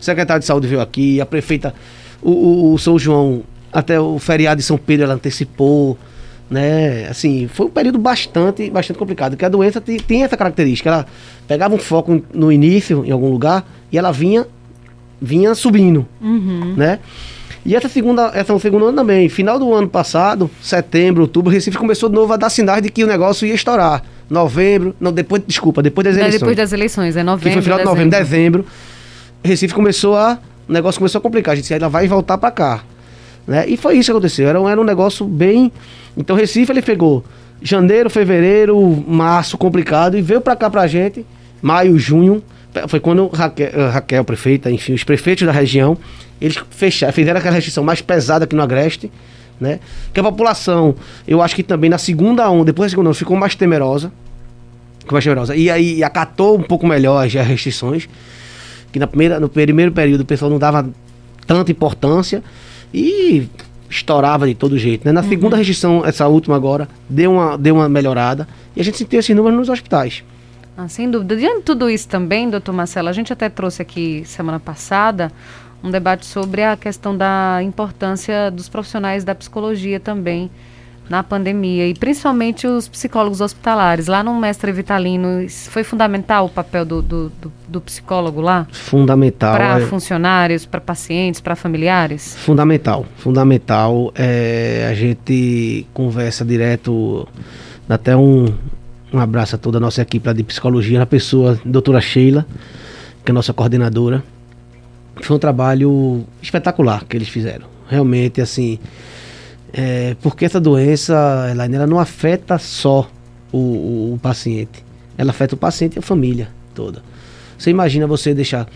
O secretário de saúde veio aqui, a prefeita, o, o- o São João, até o feriado de São Pedro ela antecipou, né? Assim, foi um período bastante, bastante complicado, porque a doença tem, tem essa característica, ela pegava um foco no início, em algum lugar, e ela vinha, vinha subindo, né? E essa segunda, essa segunda ano também, final do ano passado, setembro, outubro, Recife começou de novo a dar sinais de que o negócio ia estourar. Novembro, não, depois, desculpa, depois das eleições Depois das eleições, é novembro. que foi final de novembro, dezembro, Recife começou a. O negócio começou a complicar. A gente disse, ela vai voltar para cá. Né? E foi isso que aconteceu. Era, um- era um negócio bem. Então Recife ele pegou janeiro, fevereiro, março complicado e veio para cá pra gente, maio, junho, foi quando Raquel, eh, Raquel, prefeita, enfim, os prefeitos da região, eles fecharam, fizeram aquela restrição mais pesada aqui no Agreste, né? Que a população, eu acho que também na segunda onda, depois da segunda onda, ficou mais temerosa, ficou mais temerosa, e aí acatou um pouco melhor as restrições, que na primeira, no primeiro período o pessoal não dava tanta importância e estourava de todo jeito. Né? Na uhum. segunda restrição, essa última agora, deu uma, deu uma melhorada e a gente sentiu esses números nos hospitais. Ah, sem dúvida. Diante de tudo isso também, doutor Marcelo, a gente até trouxe aqui semana passada um debate sobre a questão da importância dos profissionais da psicologia também na pandemia e principalmente os psicólogos hospitalares. Lá no Mestre Vitalino, foi fundamental o papel do, do, do, do psicólogo lá? Fundamental. Para é... funcionários, para pacientes, para familiares? Fundamental, fundamental. É, a gente conversa direto, até um, um abraço a toda a nossa equipe de psicologia, na pessoa, doutora Sheila, que é a nossa coordenadora. Foi um trabalho espetacular que eles fizeram. Realmente, assim, é, porque essa doença, Elaine, ela não afeta só o, o, o, paciente. Ela afeta o paciente e a família toda. Você imagina você deixar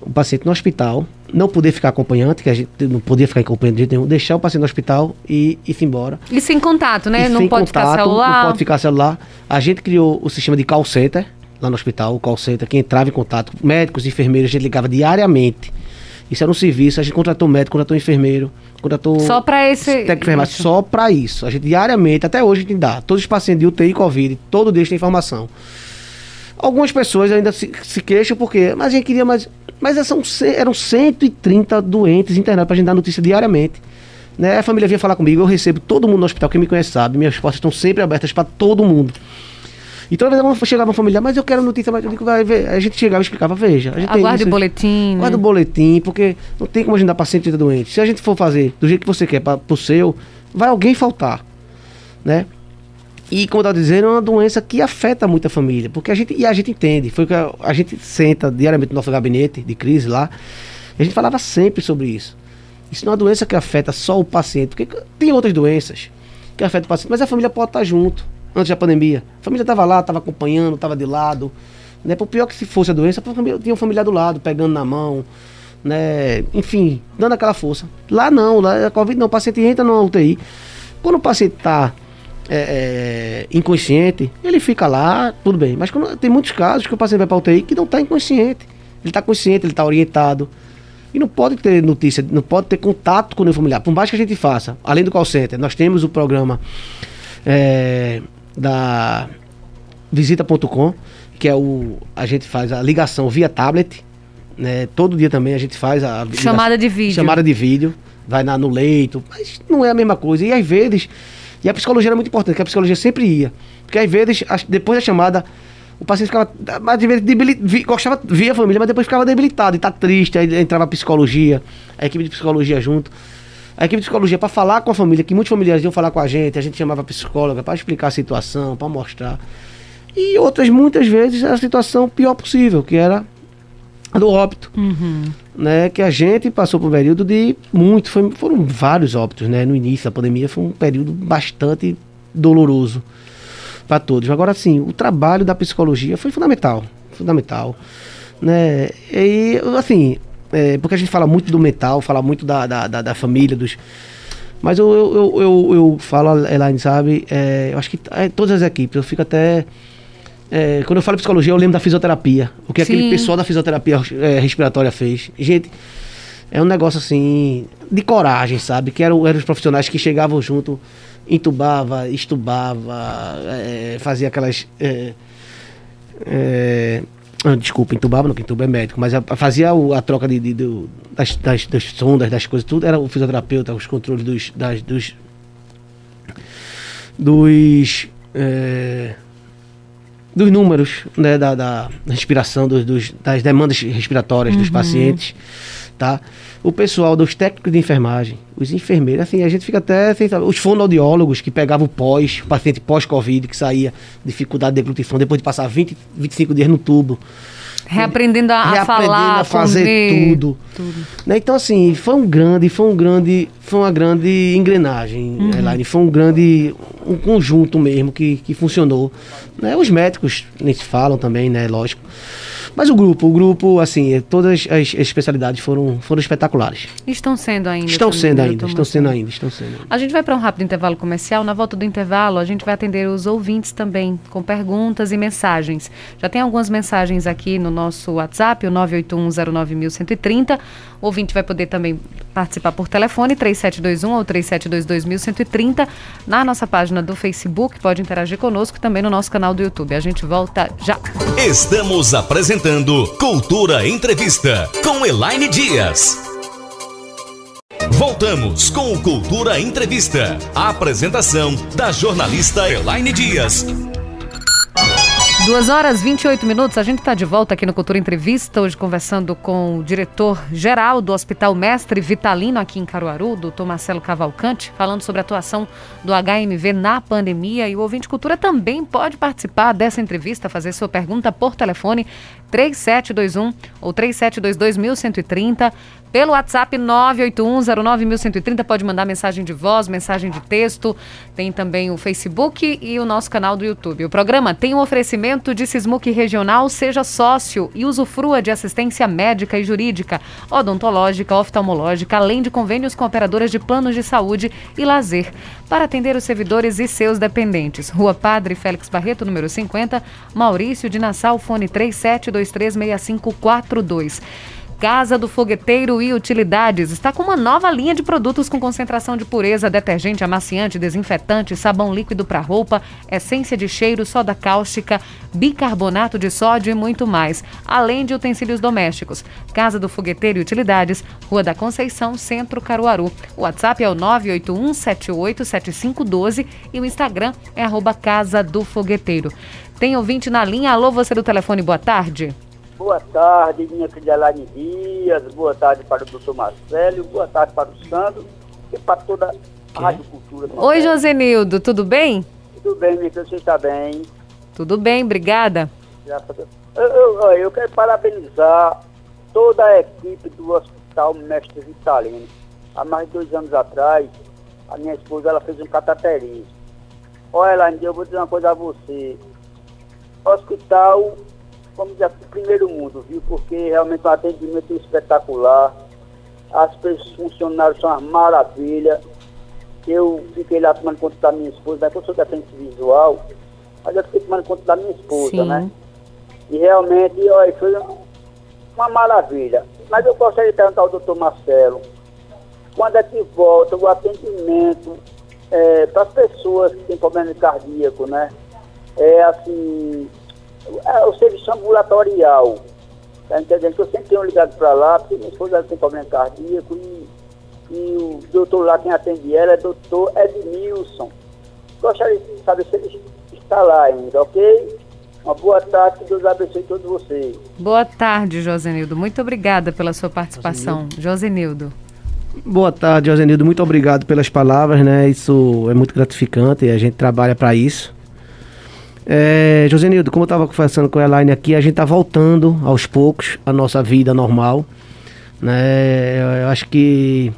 o paciente no hospital, não poder ficar acompanhante, que a gente não podia ficar acompanhante de jeito nenhum, deixar o paciente no hospital e ir embora. E sem contato, né? E não pode contato, ficar celular. Não pode ficar celular. A gente criou o sistema de call center lá no hospital, o call center, que entrava em contato, médicos, enfermeiros, a gente ligava diariamente. Isso era um serviço, a gente contratou médico, contratou enfermeiro, contratou. Só para esse. Técnico só para isso. A gente diariamente, até hoje, a gente dá. Todos os pacientes de UTI Covid, todo dia tem informação. Algumas pessoas ainda se, se queixam porque. Mas a gente queria mais. Mas são, eram 130 doentes internados para a gente dar notícia diariamente. Né? A família vinha falar comigo, eu recebo todo mundo no hospital, quem me conhece sabe, minhas portas estão sempre abertas para todo mundo. E toda vez chegava uma família, mas eu quero notícia, mas eu digo, vai ver. A gente chegava e explicava, veja. A gente Aguarde o boletim. Aguarde o boletim, porque não tem como agendar paciente doente. Se a gente for fazer do jeito que você quer para o seu, vai alguém faltar. Né? E como eu estava dizendo, é uma doença que afeta muito a família, porque a gente, e a gente entende, foi que a, a gente senta diariamente no nosso gabinete de crise lá, a gente falava sempre sobre isso. Isso não é uma doença que afeta só o paciente, porque tem outras doenças que afetam o paciente, mas a família pode estar junto antes da pandemia. A família estava lá, estava acompanhando, estava de lado. Né? Por pior que se fosse a doença, tinha um familiar do lado, pegando na mão, né? Enfim, dando aquela força. Lá não, lá a Covid não, o paciente entra numa UTI. Quando o paciente está é, é, inconsciente, ele fica lá, tudo bem. Mas quando, tem muitos casos que o paciente vai para UTI que não está inconsciente. Ele está consciente, ele está orientado. E não pode ter notícia, não pode ter contato com o familiar. Por mais que a gente faça, além do call center, nós temos o programa é, da visita.com, que é o a gente faz a ligação via tablet, né? Todo dia também a gente faz a chamada de vídeo. Chamada de vídeo, vai na, no leito, mas não é a mesma coisa. E às vezes, e a psicologia era muito importante, porque a psicologia sempre ia. Porque às vezes, depois da chamada, o paciente ficava mas debilitado, gostava via a família, mas depois ficava debilitado e tá triste, aí entrava a psicologia, a equipe de psicologia junto a equipe de psicologia para falar com a família, que muitos familiares iam falar com a gente, a gente chamava a psicóloga para explicar a situação, para mostrar. E outras, muitas vezes, a situação pior possível, que era do óbito. Uhum. Né, que a gente passou por um período de muito, foi, foram vários óbitos, né? No início da pandemia foi um período bastante doloroso para todos. Agora sim, o trabalho da psicologia foi fundamental, fundamental, né? E assim, é, porque a gente fala muito do mental, fala muito da, da, da, da família, dos. Mas eu, eu, eu, eu, eu falo, Elaine, sabe? É, eu acho que é, todas as equipes, eu fico até. É, quando eu falo psicologia, eu lembro da fisioterapia. O que Sim. aquele pessoal da fisioterapia é, respiratória fez. Gente, é um negócio assim, de coragem, sabe? Que eram, eram os profissionais que chegavam junto, entubava, estubava, é, fazia aquelas. É, é, ah, desculpa, entubava, não, que entuba é médico, mas a, fazia o, a troca de, de, de das, das, das, sondas, das coisas, tudo era o fisioterapeuta, os controles dos. Das, dos. dos. É, dos números né, da, da respiração, dos, dos, das demandas respiratórias uhum. dos pacientes, tá? O pessoal dos técnicos de enfermagem, os enfermeiros, assim, a gente fica até sem saber. Os fonoaudiólogos que pegavam o pós, o paciente pós-Covid, que saía dificuldade de deglutição depois de passar 20, 25 dias no tubo. Reaprendendo a, a reaprendendo falar, a fazer comer, tudo. Né? Então, assim, foi um grande, foi um grande, foi uma grande engrenagem, Uhum. Elaine. Foi um grande, um conjunto mesmo que, que funcionou. Né? Os médicos nem se falam também, né? Lógico. Mas o grupo, o grupo, assim, todas as especialidades foram, foram espetaculares. Estão sendo ainda. Estão sendo ainda, estão sendo ainda, estão sendo ainda. A gente vai para um rápido intervalo comercial. Na volta do intervalo, a gente vai atender os ouvintes também, com perguntas e mensagens. Já tem algumas mensagens aqui no nosso WhatsApp, o 981091130. O ouvinte vai poder também participar por telefone, 3721 ou 37221130. Na nossa página do Facebook, pode interagir conosco também no nosso canal do YouTube. A gente volta já. Estamos apresentando Cultura Entrevista com Elaine Dias. Voltamos com o Cultura Entrevista. A apresentação da jornalista Elaine Dias. Duas horas 28 minutos, a gente está de volta aqui no Cultura Entrevista, hoje conversando com o diretor-geral do Hospital Mestre Vitalino aqui em Caruaru, doutor Marcelo Cavalcante, falando sobre a atuação do HMV na pandemia. E o ouvinte Cultura também pode participar dessa entrevista, fazer sua pergunta por telefone 3721 ou 3722 pelo WhatsApp 981091130 pode mandar mensagem de voz, mensagem de texto. Tem também o Facebook e o nosso canal do YouTube. O programa tem um oferecimento de Sismuc Regional, seja sócio e usufrua de assistência médica e jurídica, odontológica, oftalmológica, além de convênios com operadoras de planos de saúde e lazer, para atender os servidores e seus dependentes. Rua Padre Félix Barreto, número 50, Maurício de Nassau, fone 37236542. Casa do Fogueteiro e Utilidades está com uma nova linha de produtos com concentração de pureza, detergente, amaciante, desinfetante, sabão líquido para roupa, essência de cheiro, soda cáustica, bicarbonato de sódio e muito mais, além de utensílios domésticos. Casa do Fogueteiro e Utilidades, Rua da Conceição, Centro Caruaru. O WhatsApp é o 981787512 e o Instagram é arroba Casa do Fogueteiro. Tem ouvinte na linha. Alô, você do telefone, boa tarde. Boa tarde, minha filha Elaine Dias. Boa tarde para o doutor Marcelo. Boa tarde para o Sandro e para toda a Rádio Cultura. Oi. Josenildo, tudo bem? Tudo bem, minha filha? Você está bem? Tudo bem, obrigada. Eu- eu- eu quero parabenizar toda a equipe do Hospital Mestre Vitalino. Há mais de dois anos atrás, a minha esposa ela fez um cataterismo. Olha, Elaine, eu vou dizer uma coisa a você. Hospital, vamos dizer, assim, primeiro mundo, viu? Porque realmente o atendimento é espetacular. As pessoas funcionários são uma maravilha. Eu fiquei lá tomando conta da minha esposa, né? eu sou defensa visual, mas eu fiquei tomando conta da minha esposa, Sim. né? E realmente, olha, foi uma maravilha. Mas eu gostaria de perguntar ao doutor Marcelo, quando é que volta o atendimento para as pessoas que têm problema cardíaco, né? É assim, é, o serviço ambulatorial. Tá entendendo? Que eu sempre tenho ligado para lá, porque minha esposa tem problema cardíaco e, e o doutor lá, quem atende ela é doutor Edmilson. Gostaria de saber se ele está lá ainda, ok? Uma boa tarde, que Deus abençoe todos vocês. Boa tarde, Josenildo. Muito obrigada pela sua participação. Josenildo. Boa tarde, Josenildo. Muito obrigado pelas palavras, né? Isso é muito gratificante e a gente trabalha para isso. É, Josenildo, como eu estava conversando com a Elaine aqui, a gente está voltando aos poucos à nossa vida normal. Né? Eu- acho que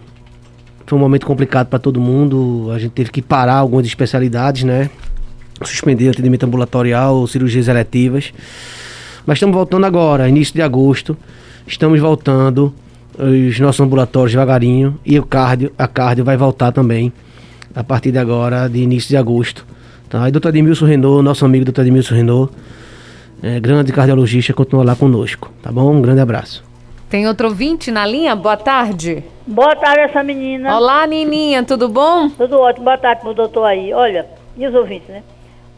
foi um momento complicado para todo mundo. A gente teve que parar algumas especialidades, né? Suspender o atendimento ambulatorial, cirurgias eletivas. Mas estamos voltando agora, início de agosto. Estamos voltando os nossos ambulatórios devagarinho e o cardio, a cardio vai voltar também a partir de agora, de início de agosto. Tá? E doutor Edmilson Renault, nosso amigo doutor Edmilson Renault, é, grande cardiologista, continua lá conosco. Tá bom? Um grande abraço. Tem outro ouvinte na linha? Boa tarde. Boa tarde, essa menina. Olá, Nininha, tudo bom? Tudo ótimo. Boa tarde pro doutor aí. Olha, e os ouvintes, né?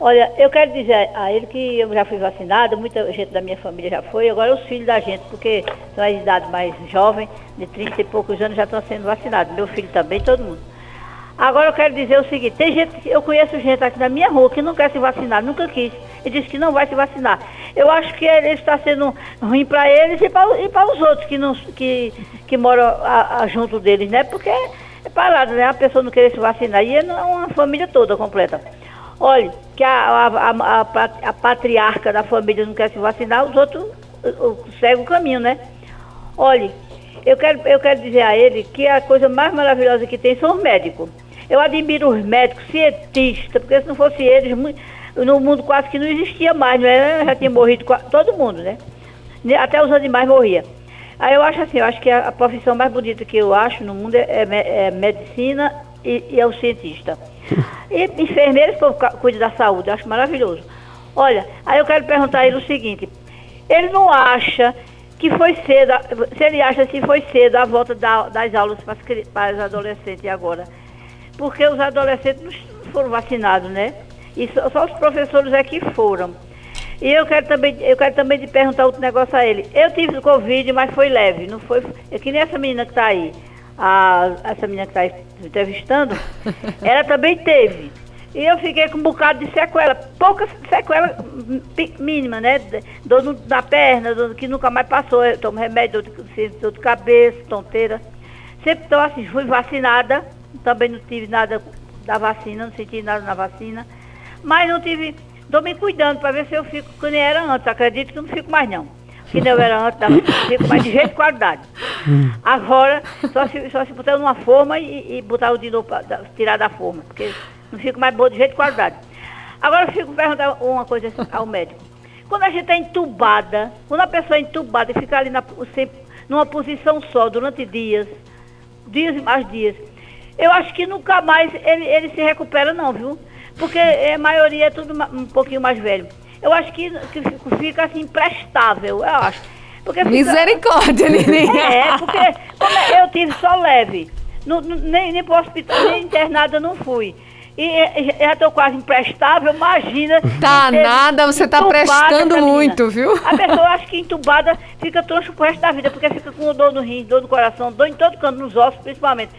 Olha, eu quero dizer a ele que eu já fui vacinada, muita gente da minha família já foi, agora os filhos da gente, porque são as idades mais jovens, de 30 e poucos anos, já estão sendo vacinados. Meu filho também, todo mundo. Agora eu quero dizer o seguinte, tem gente, eu conheço gente aqui na minha rua que não quer se vacinar, nunca quis, e diz que não vai se vacinar. Eu acho que ele está sendo ruim para eles e para, os outros que, não, que, que moram a- a- junto deles, né? Porque é parado, né? A pessoa não querer se vacinar, e é uma família toda completa. Olha, que a, a, a, a, pa- a patriarca da família não quer se vacinar, os outros o, segue o caminho, né? Olhe, eu quero, eu quero dizer a ele que a coisa mais maravilhosa que tem são os médicos. Eu admiro os médicos, cientistas, porque se não fosse eles, no mundo quase que não existia mais, não é? Já tinha morrido todo mundo, né? Até os animais morriam. Aí eu acho assim, eu acho que a, profissão mais bonita que eu acho no mundo é, é, é medicina e, e, é o cientista. (laughs) E enfermeiros que cuida da saúde, eu acho maravilhoso. Olha, aí eu quero perguntar a ele o seguinte, ele não acha que foi cedo, se ele acha que foi cedo a volta da, das aulas para, as, para os adolescentes agora, porque os adolescentes não foram vacinados, né? E só, só os professores é que foram. E eu quero também, eu quero também te perguntar outro negócio a ele. Eu tive Covid, mas foi leve, não foi. É que nem essa menina que está aí, a, essa menina que está entrevistando, (laughs) ela também teve. E eu fiquei com um bocado de sequela, pouca sequela mínima, né? Dor na perna, dor que nunca mais passou. Eu tomo remédio, dor de, dor de cabeça, tonteira. Sempre estou assim, fui vacinada, também não tive nada da vacina, não senti nada na vacina. Mas não tive Estou me cuidando para ver se eu fico como era antes. Acredito que não fico mais não. Que não eu era antes, não (laughs) fico mais de jeito de qualidade. Agora, só se, só se botar numa forma e, e botar o de novo, pra, tirar da forma. Porque não fico mais boa de jeito de qualidade. Agora eu fico perguntando uma coisa assim ao médico. Quando a gente está entubada, quando a pessoa é entubada e fica ali na, sempre, numa posição só durante dias, dias e mais dias, eu acho que nunca mais ele, ele se recupera não, viu? porque a maioria é tudo um pouquinho mais velho. Eu acho que, que fica assim prestável, eu acho. Porque. Misericórdia, Lili. É, porque eu tive só leve, no, no, nem, nem para o hospital, nem internada não fui. E, já estou quase imprestável, imagina. Tá nada, você está prestando muito, viu? A pessoa acha que entubada fica troncho pro resto da vida, porque fica com dor no rim, dor no coração, dor em todo canto, nos ossos principalmente.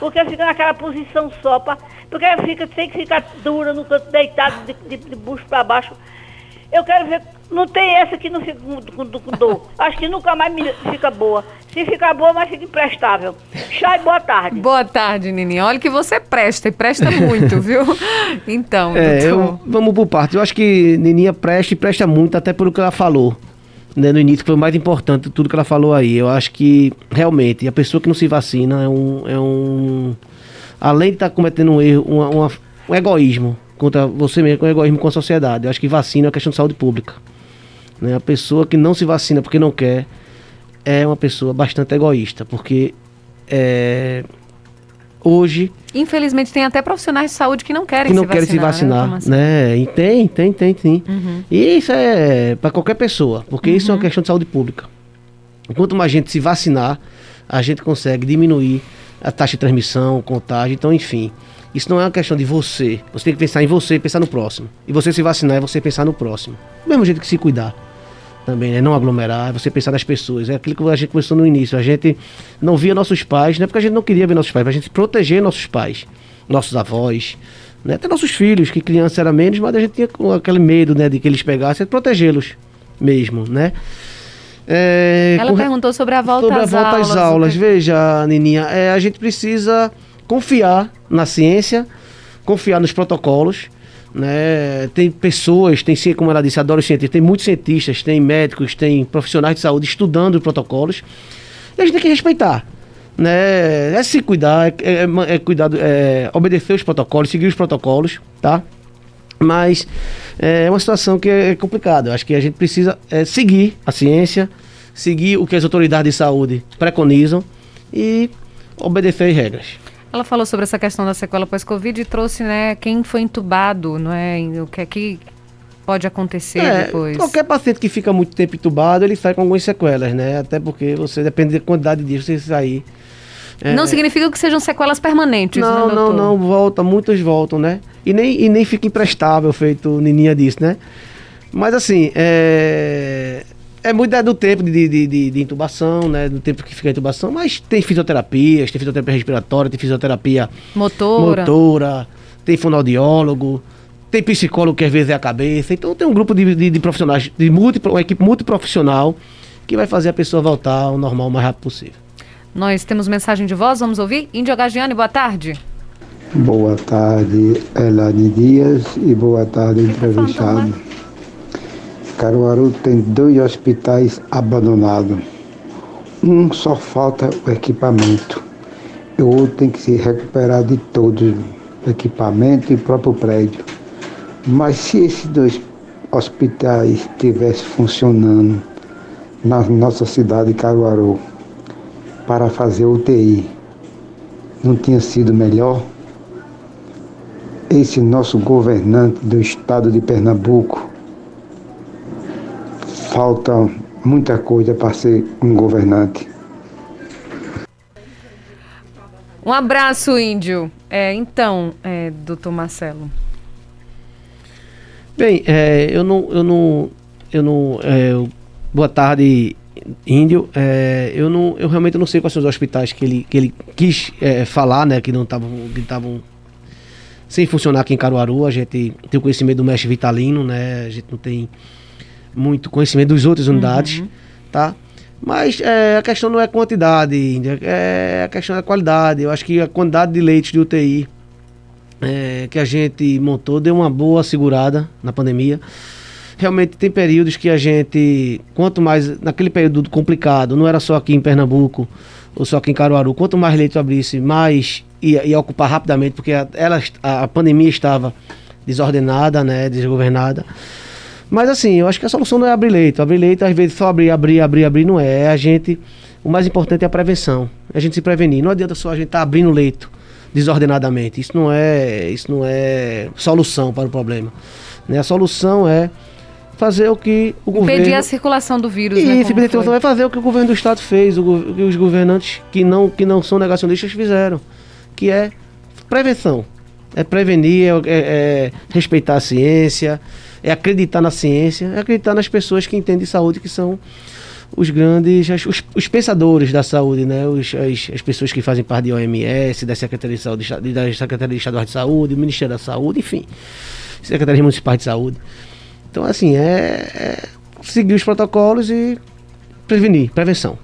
Porque fica naquela posição só, pra, porque fica, tem que ficar dura no canto, deitado, de, de, de bucho para baixo. Eu quero ver, não tem essa que não fica com, com, com dor. Acho que nunca mais fica boa. Se ficar boa, mas fica imprestável. Chá e boa tarde. Boa tarde, Nininha. Olha que você presta e presta (laughs) muito, viu? Então, é, eu, vamos por parte. Eu acho que Nininha presta e presta muito, até pelo que ela falou. Né, no início, que foi o mais importante tudo que ela falou aí. Eu acho que realmente a pessoa que não se vacina é um. É um além de estar tá cometendo um erro, uma, uma, um egoísmo contra você mesmo, um egoísmo com a sociedade. Eu acho que vacina é uma questão de saúde pública. Né? A pessoa que não se vacina porque não quer é uma pessoa bastante egoísta, porque é, hoje. Infelizmente tem até profissionais de saúde que não querem que não se querem vacinar, se vacinar, né? Assim? né? E tem, tem, tem, sim. Uhum. E isso é para qualquer pessoa, porque uhum. isso é uma uhum. questão de saúde pública. Quanto mais gente se vacinar, a gente consegue diminuir a taxa de transmissão, contágio, então enfim. Isso não é uma questão de você. Você tem que pensar em você e pensar no próximo. E você se vacinar é você pensar no próximo. Do mesmo jeito que se cuidar também, né? Não aglomerar, é você pensar nas pessoas. É aquilo que a gente começou no início. A gente não via nossos pais, não é porque a gente não queria ver nossos pais, mas a gente proteger nossos pais, nossos avós, né? Até nossos filhos, que criança era menos, mas a gente tinha aquele medo, né, de que eles pegassem, protegê-los mesmo, né? É, Ela perguntou sobre a volta, sobre às, a volta aulas, às aulas. Veja, Nininha, é, a gente precisa confiar na ciência, confiar nos protocolos. Né? Tem pessoas, tem como ela disse, adoro cientistas, tem muitos cientistas, tem médicos, tem profissionais de saúde estudando os protocolos. E a gente tem que respeitar. Né? É se cuidar, é, é, é cuidar, é obedecer os protocolos, seguir os protocolos, tá? Mas é uma situação que é complicada. Eu acho que a gente precisa é, seguir a ciência, seguir o que as autoridades de saúde preconizam e obedecer as regras. Ela falou sobre essa questão da sequela pós-Covid e trouxe, né, quem foi entubado, não é? O que é que pode acontecer é, depois? Qualquer paciente que fica muito tempo entubado, ele sai com algumas sequelas, né? Até porque você depende da quantidade de dias que você sair. É, não significa que sejam sequelas permanentes, não, né, Não, não, volta, muitos voltam, né? E nem, e nem fica imprestável, feito Nininha disse, né? Mas assim, é, é muito do tempo de, de, de, de, intubação, né? Do tempo que fica a intubação, mas tem fisioterapias, tem fisioterapia respiratória, tem fisioterapia motora, motora tem fonoaudiólogo, tem psicólogo que às vezes é a cabeça. Então tem um grupo de, de, de profissionais, de multi, uma equipe multiprofissional que vai fazer a pessoa voltar ao normal o mais rápido possível. Nós temos mensagem de voz, vamos ouvir? Índio Gagiane, boa tarde. Boa tarde, Elane Dias, e boa tarde, entrevistado. Caruaru tem dois hospitais abandonados. Um só falta o equipamento. E o outro tem que se recuperar de todos, o equipamento e o próprio prédio. Mas se esses dois hospitais estivessem funcionando na nossa cidade de Caruaru para fazer UTI, não tinha sido melhor? Esse nosso governante do estado de Pernambuco falta muita coisa para ser um governante. Um abraço, índio. É, então, é, doutor Marcelo. Bem, é, eu não. Eu não, eu não é, eu- boa tarde, Índio. É, eu, não, eu realmente não sei quais são os hospitais que ele, que ele quis é, falar, né? Que não estavam. Que estavam sem funcionar aqui em Caruaru. A gente tem o conhecimento do mestre Vitalino, né? A gente não tem muito conhecimento das outras unidades, tá? Mas é, a questão não é quantidade, Índia, é, a questão é qualidade. Eu acho que a quantidade de leitos de UTI é, que a gente montou deu uma boa segurada na pandemia. Realmente tem períodos que a gente, quanto mais, naquele período complicado, não era só aqui em Pernambuco ou só aqui em Caruaru, quanto mais leitos abrisse, mais ia, ia ocupar rapidamente, porque a, ela, a, a pandemia estava desordenada, né, desgovernada. Mas assim, eu acho que a solução não é abrir leito. Abrir leito, às vezes, só abrir, abrir, abrir, abrir, não é. É a gente. O mais importante é a prevenção. É a gente se prevenir. Não adianta só a gente estar abrindo leito desordenadamente. Isso não é, isso não é solução para o problema. Né? A solução é fazer o que o Impedir governo. a circulação do vírus, Isso, né? impedir a circulação foi. é fazer o que o governo do estado fez, o, o que os governantes que não, que não são negacionistas fizeram, que é prevenção. É prevenir, é, é- é respeitar a ciência, é acreditar na ciência, é acreditar nas pessoas que entendem de saúde, que são os grandes, os, os pensadores da saúde, né? Os, as, as pessoas que fazem parte da OMS, da Secretaria de Saúde, da Secretaria Estadual de Saúde, do Ministério da Saúde, enfim, Secretaria Municipal de Saúde. Então, assim, é, é seguir os protocolos e prevenir, prevenção.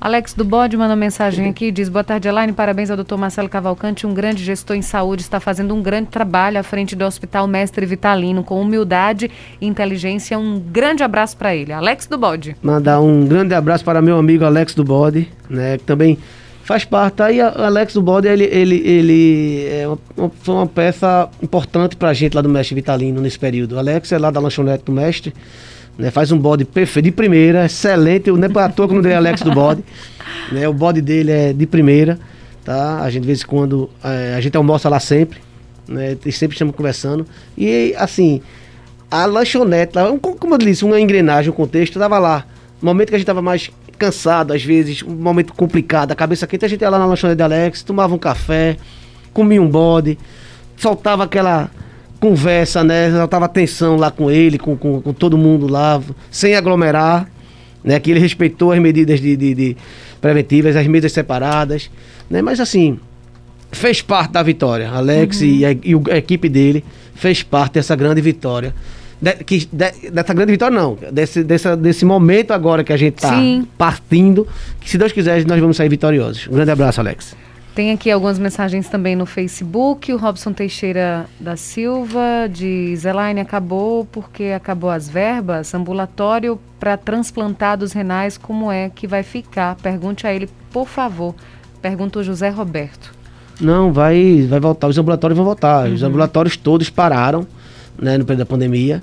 Alex do Bode manda mensagem aqui diz: Boa tarde, Elaine. Parabéns ao doutor Marcelo Cavalcante, um grande gestor em saúde, está fazendo um grande trabalho à frente do Hospital Mestre Vitalino, com humildade e inteligência. Um grande abraço para ele. Alex do Bode. Mandar um grande abraço para meu amigo Alex do Bode, né? Que também faz parte. Aí, a- Alex do Bode, ele, ele, ele é uma, foi uma peça importante pra gente lá do Mestre Vitalino nesse período. Alex é lá da lanchonete do Mestre, né? Faz um bode perfeito, de primeira, excelente. Não é para à toa que eu não dei Alex do Bode. (laughs) Né? O bode dele é de primeira, tá? A gente de vez em quando, é, a gente almoça lá sempre, né? E sempre estamos conversando. E assim, a lanchonete lá, como eu disse, uma engrenagem, um contexto, tava lá. No momento que a gente tava mais cansado, às vezes, um momento complicado, a cabeça quente, a gente ia lá na lanchonete de Alex, tomava um café, comia um bode, soltava aquela conversa, né? Soltava tensão lá com ele, com, com, com todo mundo lá, sem aglomerar, né? Que ele respeitou as medidas de, de- de preventivas, as mesas separadas, né? Mas assim, fez parte da vitória. Alex e, a, e a equipe dele fez parte dessa grande vitória. De- que, de- dessa grande vitória, não. Desse, dessa, desse momento agora que a gente está partindo. Que se Deus quiser, nós vamos sair vitoriosos. Um grande abraço, Alex. Tem aqui algumas mensagens também no Facebook. O Robson Teixeira da Silva diz: Elaine, acabou porque acabou as verbas. Ambulatório para transplantados renais, como é que vai ficar? Pergunte a ele, por favor. Pergunta o José Roberto. Não, vai, vai voltar. Os ambulatórios vão voltar. Os ambulatórios todos pararam, né, no período da pandemia.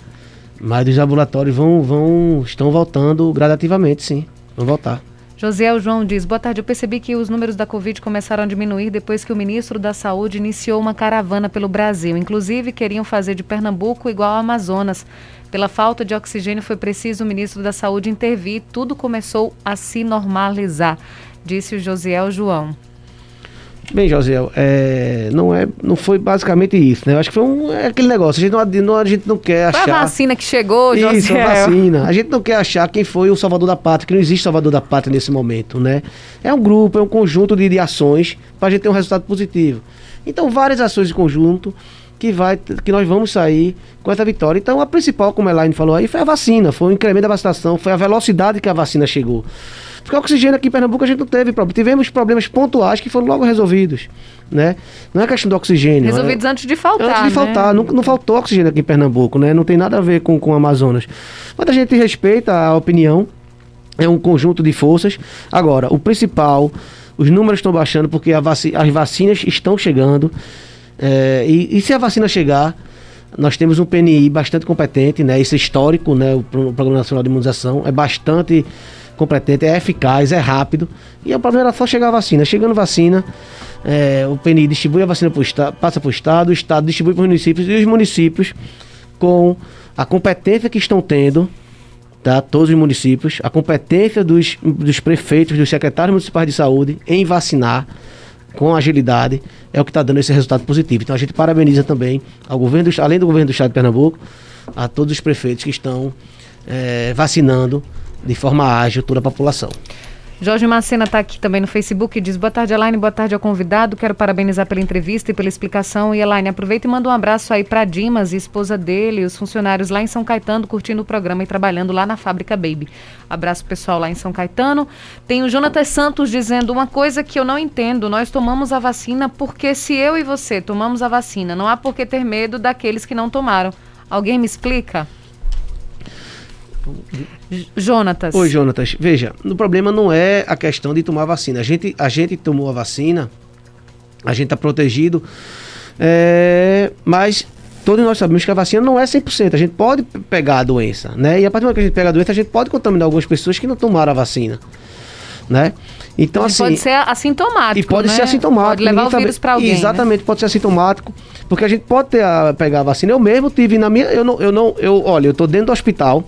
Mas os ambulatórios vão, vão, estão voltando gradativamente, sim. Vão voltar. Josiel João diz: Boa tarde. Eu percebi que os números da Covid começaram a diminuir depois que o ministro da Saúde iniciou uma caravana pelo Brasil. Inclusive, queriam fazer de Pernambuco igual ao Amazonas. Pela falta de oxigênio, foi preciso o ministro da Saúde intervir. Tudo começou a se normalizar, disse o Josiel João. Bem, Josiel, é, não, é, não foi basicamente isso, né? Eu acho que foi um, é aquele negócio. A gente não, a gente não quer Foi a achar. vacina que chegou, Isso, a vacina. A gente não quer achar quem foi o salvador da pátria, que não existe salvador da pátria nesse momento, né? É um grupo, é um conjunto de, de ações para a gente ter um resultado positivo. Então, várias ações em conjunto que, vai, que nós vamos sair com essa vitória. Então, a principal, como a Elaine falou aí, foi a vacina, foi o incremento da vacinação, foi a velocidade que a vacina chegou. Porque o oxigênio aqui em Pernambuco a gente não teve problema. Tivemos problemas pontuais que foram logo resolvidos. Né? Não é questão do oxigênio. Resolvidos é... antes de faltar. Antes de né? faltar. Não, não faltou oxigênio aqui em Pernambuco, né? Não tem nada a ver com, com o Amazonas. Mas a gente respeita a opinião. É um conjunto de forças. Agora, o principal, os números estão baixando porque vaci as vacinas estão chegando. É, e, e, se a vacina chegar, nós temos um PNI bastante competente, né? Isso é histórico, né? O Programa Nacional de Imunização é bastante competente, é eficaz, é rápido. E o problema era só chegar a vacina. Chegando vacina, é, o PNI distribui a vacina para o Estado, passa para o Estado, o Estado distribui para os municípios e os municípios, com a competência que estão tendo, tá? todos os municípios, a competência dos, dos prefeitos, dos secretários municipais de saúde em vacinar com agilidade, é o que está dando esse resultado positivo. Então a gente parabeniza também ao governo, além do governo do Estado de Pernambuco, a todos os prefeitos que estão é, vacinando de forma ágil toda a população. Jorge Macena está aqui também no Facebook e diz: Boa tarde, Elaine. Boa tarde ao convidado. Quero parabenizar pela entrevista e pela explicação. E, Elaine, aproveita e manda um abraço aí para Dimas, esposa dele, e os funcionários lá em São Caetano, curtindo o programa e trabalhando lá na fábrica Baby. Abraço pessoal lá em São Caetano. Tem o Jonatas Santos dizendo uma coisa que eu não entendo: nós tomamos a vacina porque se eu e você tomamos a vacina, não há por que ter medo daqueles que não tomaram. Alguém me explica? Jonatas. Oi, Jonatas. Veja, o problema não é a questão de tomar vacina. A gente, a gente tomou a vacina, a gente está protegido, é, mas todos nós sabemos que a vacina não é 100%. A gente pode pegar a doença, né? E a partir do momento que a gente pega a doença, a gente pode contaminar algumas pessoas que não tomaram a vacina, né? Então, assim. Pode ser assintomático. E pode né? ser assintomático. Pode levar o vírus para alguém. Exatamente, né? pode ser assintomático. Porque a gente pode ter a, pegar a vacina. Eu mesmo tive na minha. Eu não, eu não, eu, olha, eu tô dentro do hospital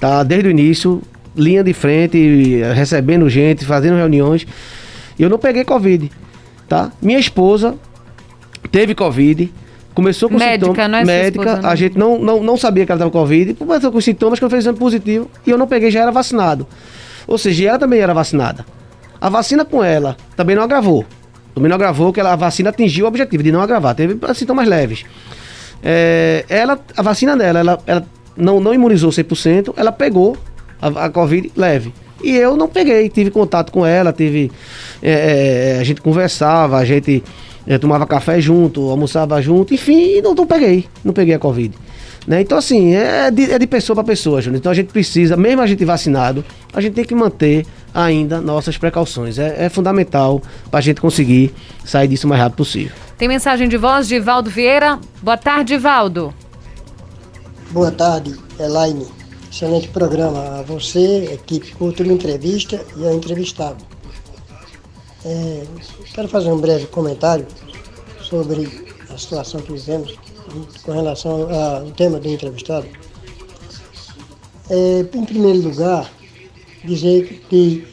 tá? Desde o início, linha de frente, recebendo gente, fazendo reuniões. Eu não peguei Covid, tá? Minha esposa teve Covid, começou com médica, sintomas. Não é médica, esposa, a gente não, não, não sabia que ela estava com Covid, começou com sintomas que eu fiz exame positivo e eu não peguei, já era vacinado. Ou seja, ela também era vacinada. A vacina com ela também não agravou. Também não agravou, que ela, a vacina atingiu o objetivo de não agravar. Teve sintomas leves. É, ela, a vacina dela, ela, ela não, não imunizou 100%, ela pegou a, a Covid leve. E eu não peguei, tive contato com ela, tive. É, a gente conversava, a gente é, tomava café junto, almoçava junto, enfim, não, não peguei, não peguei a Covid. Né? Então, assim, é de, é de pessoa para pessoa, Júnior. Então a gente precisa, mesmo a gente vacinado, a gente tem que manter ainda nossas precauções. É, é fundamental para a gente conseguir sair disso o mais rápido possível. Tem mensagem de voz de Valdo Vieira. Boa tarde, Valdo. Boa tarde, Elaine. Excelente programa. A você, equipe Cultura Entrevista e ao entrevistado. É, quero fazer um breve comentário sobre a situação que vivemos com relação ao tema do entrevistado. É, em primeiro lugar, dizer que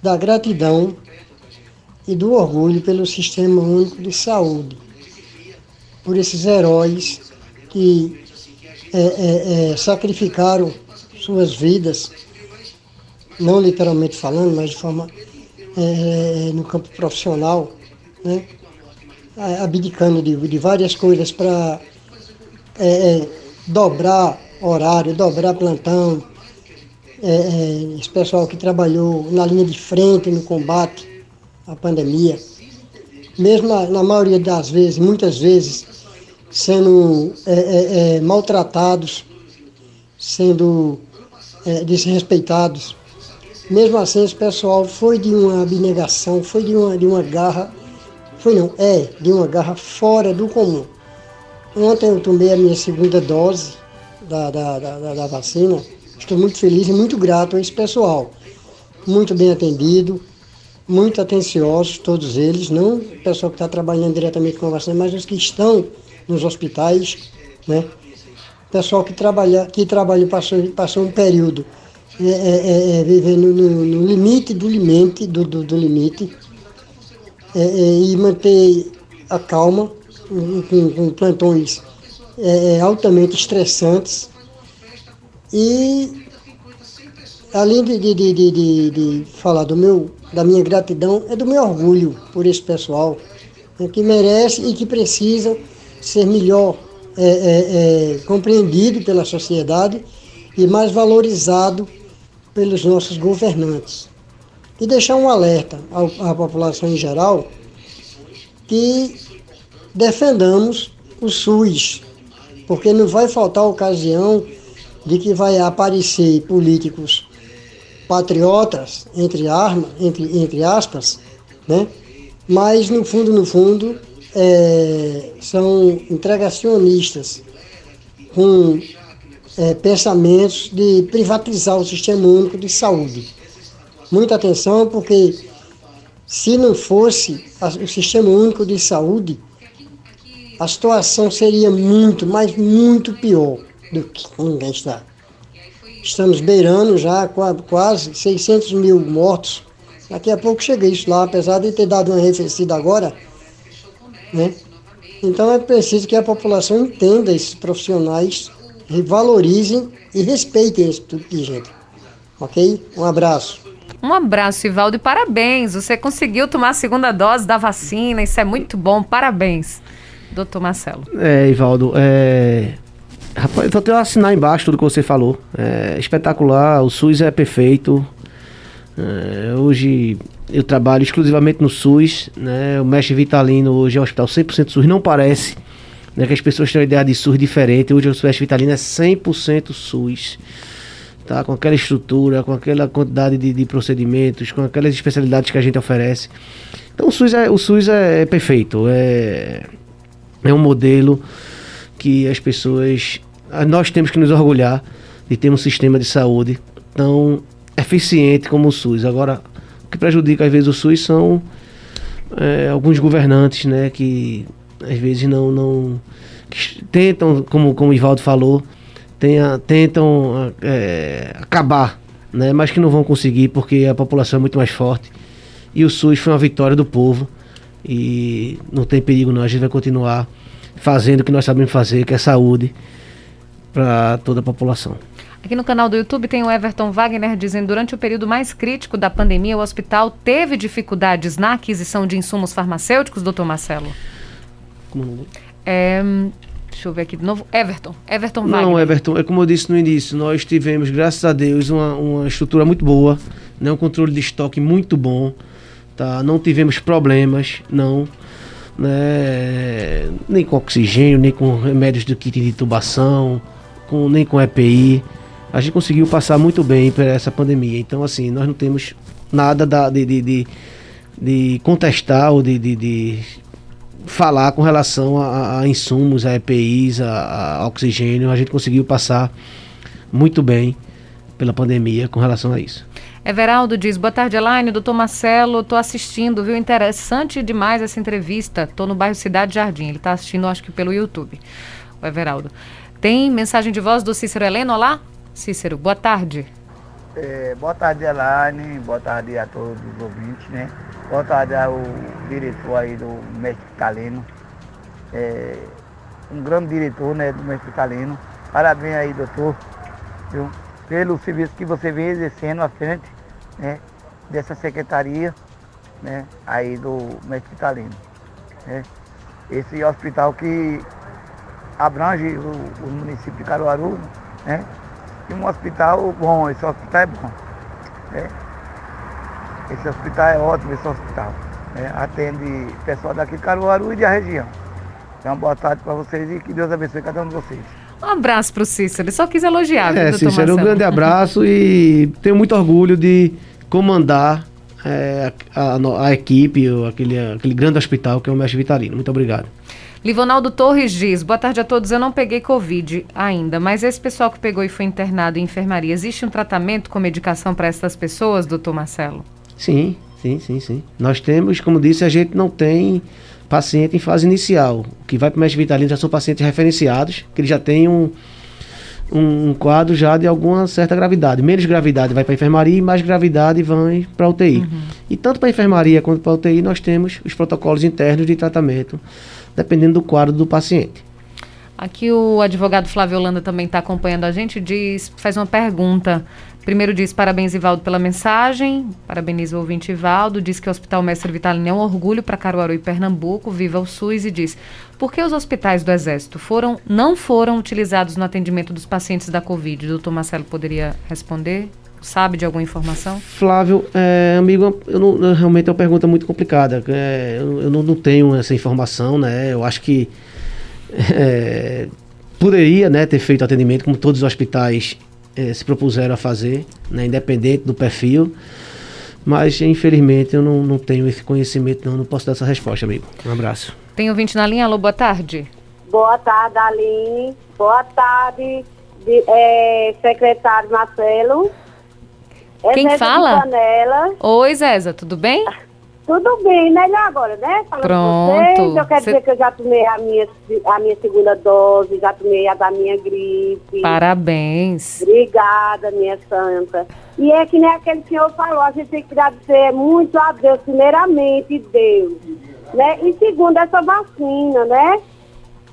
da gratidão e do orgulho pelo Sistema Único de Saúde, por esses heróis que é, é, é, sacrificaram suas vidas, não literalmente falando, mas de forma é, no campo profissional, né? abdicando de, de várias coisas para é, é, dobrar horário, dobrar plantão, esse pessoal que trabalhou na linha de frente no combate à pandemia, mesmo na, na maioria das vezes, muitas vezes, sendo é, é, é, maltratados, sendo é, desrespeitados. Mesmo assim, esse pessoal foi de uma abnegação, foi de uma, de uma garra, foi não, é de uma garra fora do comum. Ontem eu tomei a minha segunda dose da, da, da, da vacina. Estou muito feliz e muito grato a esse pessoal. Muito bem atendido, muito atenciosos, todos eles, não o pessoal que está trabalhando diretamente com a vacina, mas os que estão nos hospitais, né? Pessoal que trabalha, que trabalha passou, passou um período é, é, é, é vivendo no, no, limite do limite, do, do, do limite, é, é, e manter a calma com, com plantões altamente estressantes. E além de, de, de, de, de falar do meu, da minha gratidão, é do meu orgulho por esse pessoal né, que merece e que precisa ser melhor é, é, é, compreendido pela sociedade e mais valorizado pelos nossos governantes. E deixar um alerta à população em geral que defendamos o SUS, porque não vai faltar ocasião de que vai aparecer políticos patriotas, entre, arma, entre, entre aspas, né? mas no fundo, no fundo, é, são entregacionistas com é, pensamentos de privatizar o sistema único de saúde. Muita atenção, porque se não fosse o sistema único de saúde, a situação seria muito, mas muito pior do que ninguém está. Estamos beirando já quase 600 mil mortos. Daqui a pouco chega isso lá, apesar de ter dado uma arrefecida agora. Né? Então é preciso que a população entenda esses profissionais, valorizem e respeitem esse tipo de gente. Ok? Um abraço. Um abraço, Ivaldo, e parabéns. Você conseguiu tomar a segunda dose da vacina, isso é muito bom. Parabéns, doutor Marcelo. É, Ivaldo, é... Rapaz, só tenho a assinar embaixo tudo que você falou. É espetacular, o SUS é perfeito. É, hoje eu trabalho exclusivamente no SUS, né? O Mestre Vitalino hoje é um hospital 100% SUS, não parece, né? Que as pessoas têm uma ideia de SUS diferente. Hoje o Mestre Vitalino é 100% SUS. Tá, com aquela estrutura, com aquela quantidade de, de, procedimentos, com aquelas especialidades que a gente oferece. Então o SUS é, o SUS é, é perfeito, é, é um modelo que as pessoas. Nós temos que nos orgulhar de ter um sistema de saúde tão eficiente como o SUS. Agora, que prejudica às vezes o SUS são é, alguns governantes, né, que às vezes não, não tentam, como, como o Ivaldo falou, tenha, tentam é, acabar, né, mas que não vão conseguir porque a população é muito mais forte. E o SUS foi uma vitória do povo e não tem perigo não, a gente vai continuar fazendo o que nós sabemos fazer, que é saúde para toda a população. Aqui no canal do YouTube tem o Everton Wagner dizendo: durante o período mais crítico da pandemia, o hospital teve dificuldades na aquisição de insumos farmacêuticos, doutor Marcelo? Como é, deixa eu ver aqui de novo. Everton. Everton Wagner. Não, Everton, é como eu disse no início, nós tivemos, graças a Deus, uma, uma estrutura muito boa, né, um controle de estoque muito bom. Tá? Não tivemos problemas, não né? nem com oxigênio, nem com remédios do kit de intubação, com, nem com EPI. A gente conseguiu passar muito bem por essa pandemia. Então, assim, nós não temos nada da, de, de, de, de, contestar ou de, de, falar com relação a, a insumos, a EPIs, a, a oxigênio. A gente conseguiu passar muito bem pela pandemia com relação a isso. Everaldo diz: Boa tarde, Elaine. Doutor Marcelo, estou assistindo, viu? Interessante demais essa entrevista. Estou no bairro Cidade Jardim. Ele está assistindo, acho que pelo YouTube. O Everaldo. Tem mensagem de voz do Cícero Heleno? Olá, Cícero, boa tarde. É, boa tarde, Elaine. Boa tarde a todos os ouvintes, né? Boa tarde ao diretor aí do Mestre Caleno. É, um grande diretor, né, do Mestre Caleno. Parabéns aí, doutor. Viu? Pelo serviço que você vem exercendo à frente né, dessa secretaria né, aí do Mestre Vitalino. Né. Esse hospital que abrange o, o, município de Caruaru, né? E um hospital bom, esse hospital é bom. Né? Esse hospital é ótimo, esse hospital. Né? Atende pessoal daqui de Caruaru e da região. Então, boa tarde para vocês e que Deus abençoe cada um de vocês. Um abraço para o Cícero, ele só quis elogiar. É, Cícero, um grande abraço e tenho muito orgulho de comandar é, a, a, a, equipe, aquele, aquele grande hospital que é o Mestre Vitalino. Muito obrigado. Livonaldo Torres diz: Boa tarde a todos. Eu não peguei Covid ainda, mas esse pessoal que pegou e foi internado em enfermaria, existe um tratamento com medicação para essas pessoas, doutor Marcelo? Sim, sim, sim, sim. Nós temos, como disse, a gente não tem paciente em fase inicial. O que vai para o mestre vitalino já são pacientes referenciados, que eles já têm um, um quadro já de alguma certa gravidade. Menos gravidade vai para a enfermaria e mais gravidade vai para a UTI. Uhum. E tanto para a enfermaria quanto para a UTI nós temos os protocolos internos de tratamento, dependendo do quadro do paciente. Aqui o advogado Flávio Holanda também está acompanhando a gente, diz, faz uma pergunta. Primeiro diz parabéns, Ivaldo, pela mensagem. Parabeniza o ouvinte Ivaldo. Diz que o Hospital Mestre Vitalino é um orgulho para Caruaru e Pernambuco. Viva o SUS. E diz: por que os hospitais do Exército foram, não foram utilizados no atendimento dos pacientes da Covid? Doutor Marcelo poderia responder? Sabe de alguma informação? Flávio, é, amigo, eu não, realmente é uma pergunta muito complicada. É, eu, eu não, não, tenho essa informação, né? Eu acho que é, poderia né, ter feito atendimento, como todos os hospitais é, se propuseram a fazer, né, independente do perfil. Mas, infelizmente, eu não, não tenho esse conhecimento, não, não posso dar essa resposta, amigo. Um abraço. Tem ouvinte na linha? Alô, boa tarde. Boa tarde, Aline. Boa tarde, de, é, secretário Marcelo. Quem Zéza fala? Oi, Zéza, tudo bem? Tudo bem, melhor agora, né? Falando Pronto. Vocês, eu quero Cê... dizer que eu já tomei a minha, a minha segunda dose, já tomei a da minha gripe. Parabéns. Obrigada, minha santa. E é que nem aquele senhor falou, a gente tem que agradecer muito a Deus, primeiramente, Deus. Né? E segundo, essa vacina, né?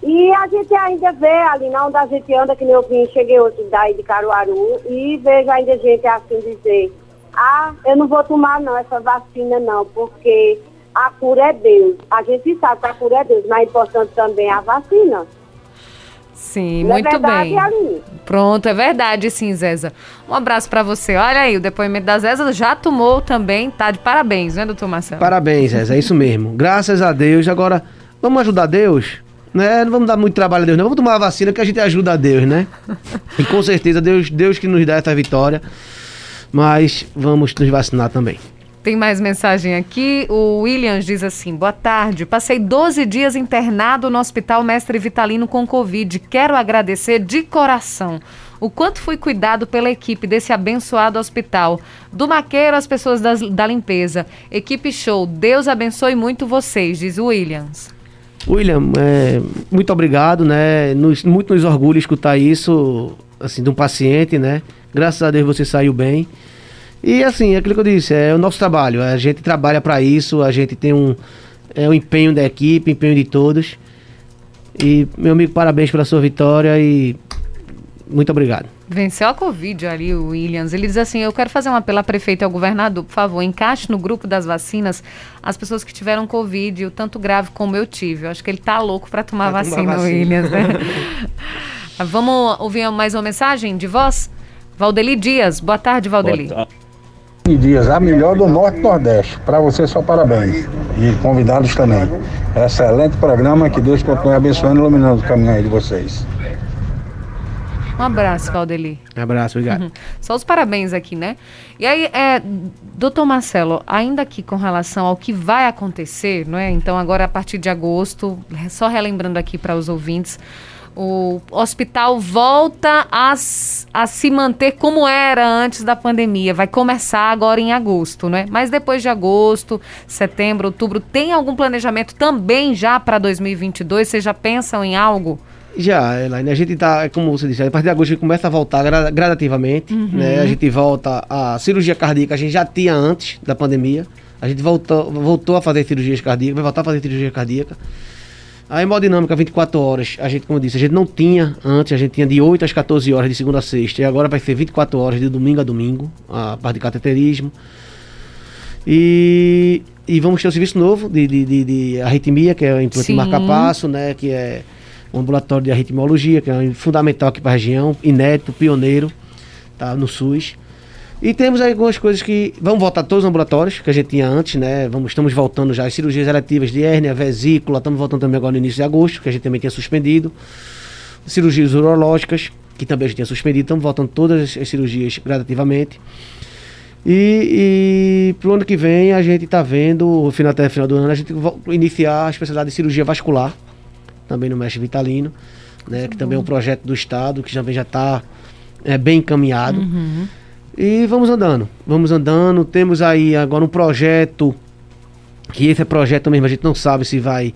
E a gente ainda vê ali, na onde a gente anda, que nem eu vim, cheguei hoje daí de Caruaru, e vejo ainda gente assim dizer ah, eu não vou tomar não essa vacina não, porque a cura é Deus. A gente sabe que a cura é Deus, mas é importante também a vacina. Sim, não é muito é verdade, bem. Ali. Pronto, é verdade, sim, Zéza. Um abraço para você. Olha aí, o depoimento da Zéza já tomou também, tá de parabéns, né, doutor Marcelo? Parabéns, Zéza, é isso mesmo. Graças a Deus. Agora, vamos ajudar Deus? Né? Não vamos dar muito trabalho a Deus, não. Vamos tomar a vacina que a gente ajuda a Deus, né? e com certeza, Deus, Deus que nos dá essa vitória mas vamos nos vacinar também. Tem mais mensagem aqui. O Williams diz assim: Boa tarde. Passei 12 dias internado no Hospital Mestre Vitalino com Covid. Quero agradecer de coração o quanto fui cuidado pela equipe desse abençoado hospital. Do maqueiro às pessoas das, da limpeza. Equipe show. Deus abençoe muito vocês, diz o Williams. William, é, muito obrigado, né? Nos, muito nos orgulha escutar isso, assim, de um paciente, né? Graças a Deus você saiu bem. E assim, é aquilo que eu disse, é o nosso trabalho. A gente trabalha para isso, a gente tem um, é, um empenho da equipe, empenho de todos. E, meu amigo, parabéns pela sua vitória e muito obrigado. Venceu a Covid ali, o Williams. Ele diz assim: Eu quero fazer um apelo à prefeita e ao governador, por favor, encaixe no grupo das vacinas as pessoas que tiveram Covid, o tanto grave como eu tive. Eu acho que ele tá louco para tomar, vacina, tomar vacina, Williams, né? (laughs) Vamos ouvir mais uma mensagem de voz? Valdeli Dias. Boa tarde, Valdeli. Boa tarde. Dias, a melhor do Norte e Nordeste. Para você, só parabéns. E convidados também. Excelente programa, que Deus continue abençoando e iluminando o caminho aí de vocês. Um abraço, Valdeli. Um abraço, obrigado. Uhum. Só os parabéns aqui, né? E aí, é, doutor Marcelo, ainda aqui com relação ao que vai acontecer, não é? Então, agora a partir de agosto, só relembrando aqui para os ouvintes, o hospital volta a, a se manter como era antes da pandemia. Vai começar agora em agosto, né? Mas depois de agosto, setembro, outubro, tem algum planejamento também já para 2022? Vocês já pensam em algo? Já, Elaine, a gente está, como você disse, a partir de agosto a gente começa a voltar gradativamente, uhum. né? A gente volta a cirurgia cardíaca, a gente já tinha antes da pandemia. A gente voltou, voltou a fazer cirurgias cardíacas, vai voltar a fazer cirurgia cardíaca. A hemodinâmica 24 horas, a gente, como eu disse, a gente não tinha antes, a gente tinha de 8 às 14 horas de segunda a sexta, e agora vai ser 24 horas de domingo a domingo, a parte de cateterismo. E, e vamos ter um serviço novo de, de, de, de arritmia, que é o implante marca-passo, né? Que é um ambulatório de arritmiologia, que é fundamental aqui para a região, inédito, pioneiro, tá? No SUS. E temos algumas coisas que vamos voltar todos os ambulatórios que a gente tinha antes, né? Vamos, estamos voltando já as cirurgias eletivas de hérnia, vesícula, estamos voltando também agora no início de agosto, que a gente também tinha suspendido. Cirurgias urológicas, que também a gente tinha suspendido, estamos voltando todas as cirurgias gradativamente. E, e pro ano que vem a gente está vendo, final, até final do ano, a gente iniciar a especialidade de cirurgia vascular, também no Mestre Vitalino, né? Que também é um projeto do Estado, que também já está é, bem encaminhado. Uhum. E vamos andando, vamos andando. Temos aí agora um projeto, que esse é projeto mesmo, a gente não sabe se vai.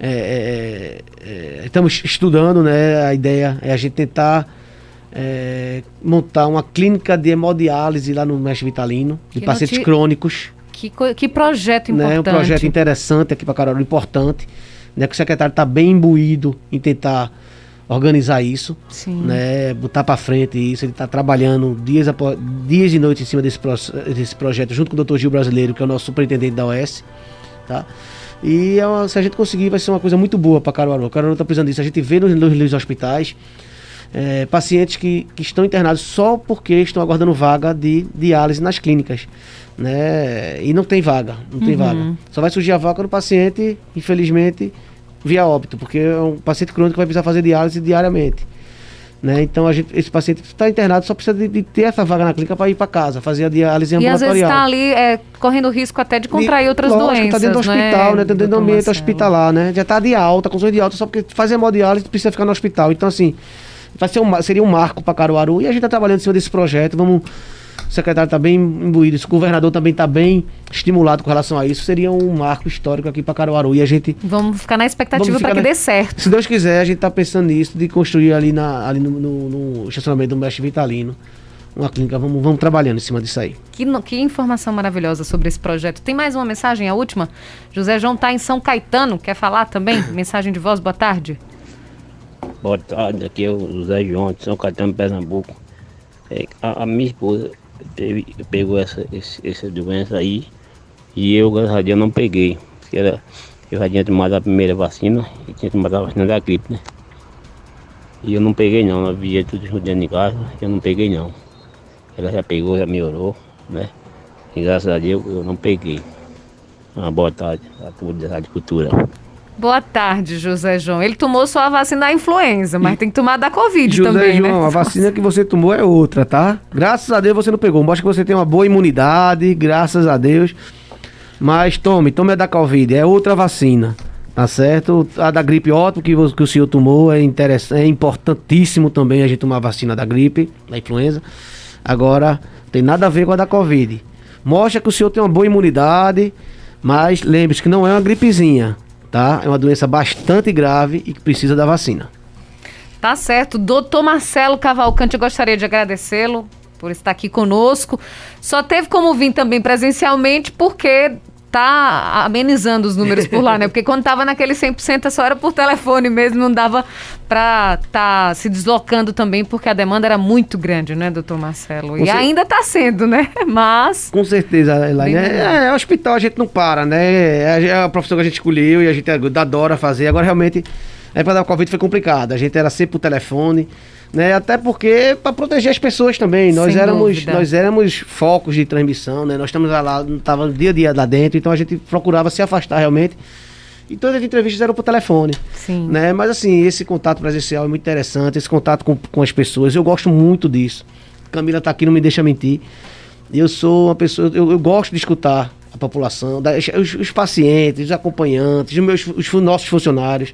É, é, é, estamos estudando, né? A ideia é a gente tentar é, montar uma clínica de hemodiálise lá no Mestre Vitalino, de que pacientes te... crônicos. Que, que projeto importante. Né, um projeto interessante aqui para Carol, importante. Né, que o secretário está bem imbuído em tentar organizar isso, Sim. né, botar para frente isso. Ele está trabalhando dias, após, dias e noites em cima desse, pro, desse projeto, junto com o Dr. Gil Brasileiro, que é o nosso superintendente da OS. Tá? E é uma, se a gente conseguir, vai ser uma coisa muito boa para Caruaru. Caruaru está precisando disso. A gente vê nos, nos, nos hospitais é, pacientes que, que estão internados só porque estão aguardando vaga de diálise nas clínicas. Né? E não tem vaga, não tem Uhum. vaga. Só vai surgir a vaga no paciente, infelizmente, via óbito, porque é um paciente crônico que vai precisar fazer diálise diariamente. Né? Então a gente, esse paciente está internado só precisa de, de ter essa vaga na clínica para ir para casa, fazer a diálise E às vezes ambulatorial. está ali é, correndo risco até de contrair outras Lógico, doenças. Tá dentro do né, hospital, né? Tá dentro do ambiente hospitalar, né? Já tá de alta, com de alta, só porque faz hemodiálise precisa ficar no hospital. Então, assim, vai ser um, seria um marco para Caruaru e a gente tá trabalhando em cima desse projeto. Vamos. O secretário está bem imbuído, o governador também está bem estimulado com relação a isso. Seria um marco histórico aqui para Caruaru. E a gente, Vamos ficar na expectativa para que na- dê certo. se Deus quiser, a gente está pensando nisso, de construir ali, na, ali no, no- no estacionamento do Mestre Vitalino uma clínica. Vamos, vamos trabalhando em cima disso aí. Que, que informação maravilhosa sobre esse projeto. Tem mais uma mensagem, a última? José João está em São Caetano, quer falar também? Mensagem de voz, boa tarde. Boa tarde, aqui é o José João de São Caetano, Pernambuco. É, a, a minha esposa teve- pegou essa, esse- essa doença aí e eu, graças a Deus, não peguei. Porque era, eu já tinha tomado a primeira vacina e tinha tomado a vacina da gripe, né? E eu não peguei não, ela via tudo estudando em casa, eu não peguei não. Ela já pegou, já melhorou, né? E graças a Deus eu não peguei. Uma boa tarde a todos da Rádio Cultura. Boa tarde, José João. Ele tomou só a vacina da influenza, mas tem que tomar da Covid José também, João, né? a vacina que você tomou é outra, tá? Graças a Deus você não pegou. Mostra que você tem uma boa imunidade, graças a Deus. Mas tome, tome a da Covid, é outra vacina. Tá certo? A da gripe ótimo que, que o senhor tomou é interessante, é importantíssimo também a gente tomar a vacina da gripe, da influenza. Agora, tem nada a ver com a da Covid. Mostra que o senhor tem uma boa imunidade, mas lembre-se que não é uma gripezinha, tá? É uma doença bastante grave e que precisa da vacina. Tá certo. Doutor Marcelo Cavalcante, eu gostaria de agradecê-lo por estar aqui conosco. Só teve como vir também presencialmente porque tá amenizando os números por lá, né? Porque quando tava naquele 100% só era por telefone mesmo, não dava pra tá se deslocando também, porque a demanda era muito grande, né, doutor Marcelo? E Você- ainda tá sendo, né? (laughs) Mas... Com certeza, Elaine. Bem É, é, hospital a gente não para, né? É, a- é a profissão que a gente escolheu e a gente adora fazer. Agora, realmente, é para dar Covid foi complicado. A gente era sempre por telefone, né? Até porque para proteger as pessoas também. Nós Sem éramos, dúvida. nós éramos focos de transmissão, né? Nós estamos lá, tava dia a dia lá dentro, então a gente procurava se afastar realmente. E todas as entrevistas eram por telefone. Sim. Né? Mas assim, esse contato presencial é muito interessante, esse contato com, com as pessoas, eu gosto muito disso. Camila tá aqui, não me deixa mentir. Eu sou uma pessoa, eu, eu gosto de escutar a população, da- os, os pacientes, os acompanhantes, os, meus, os nossos funcionários.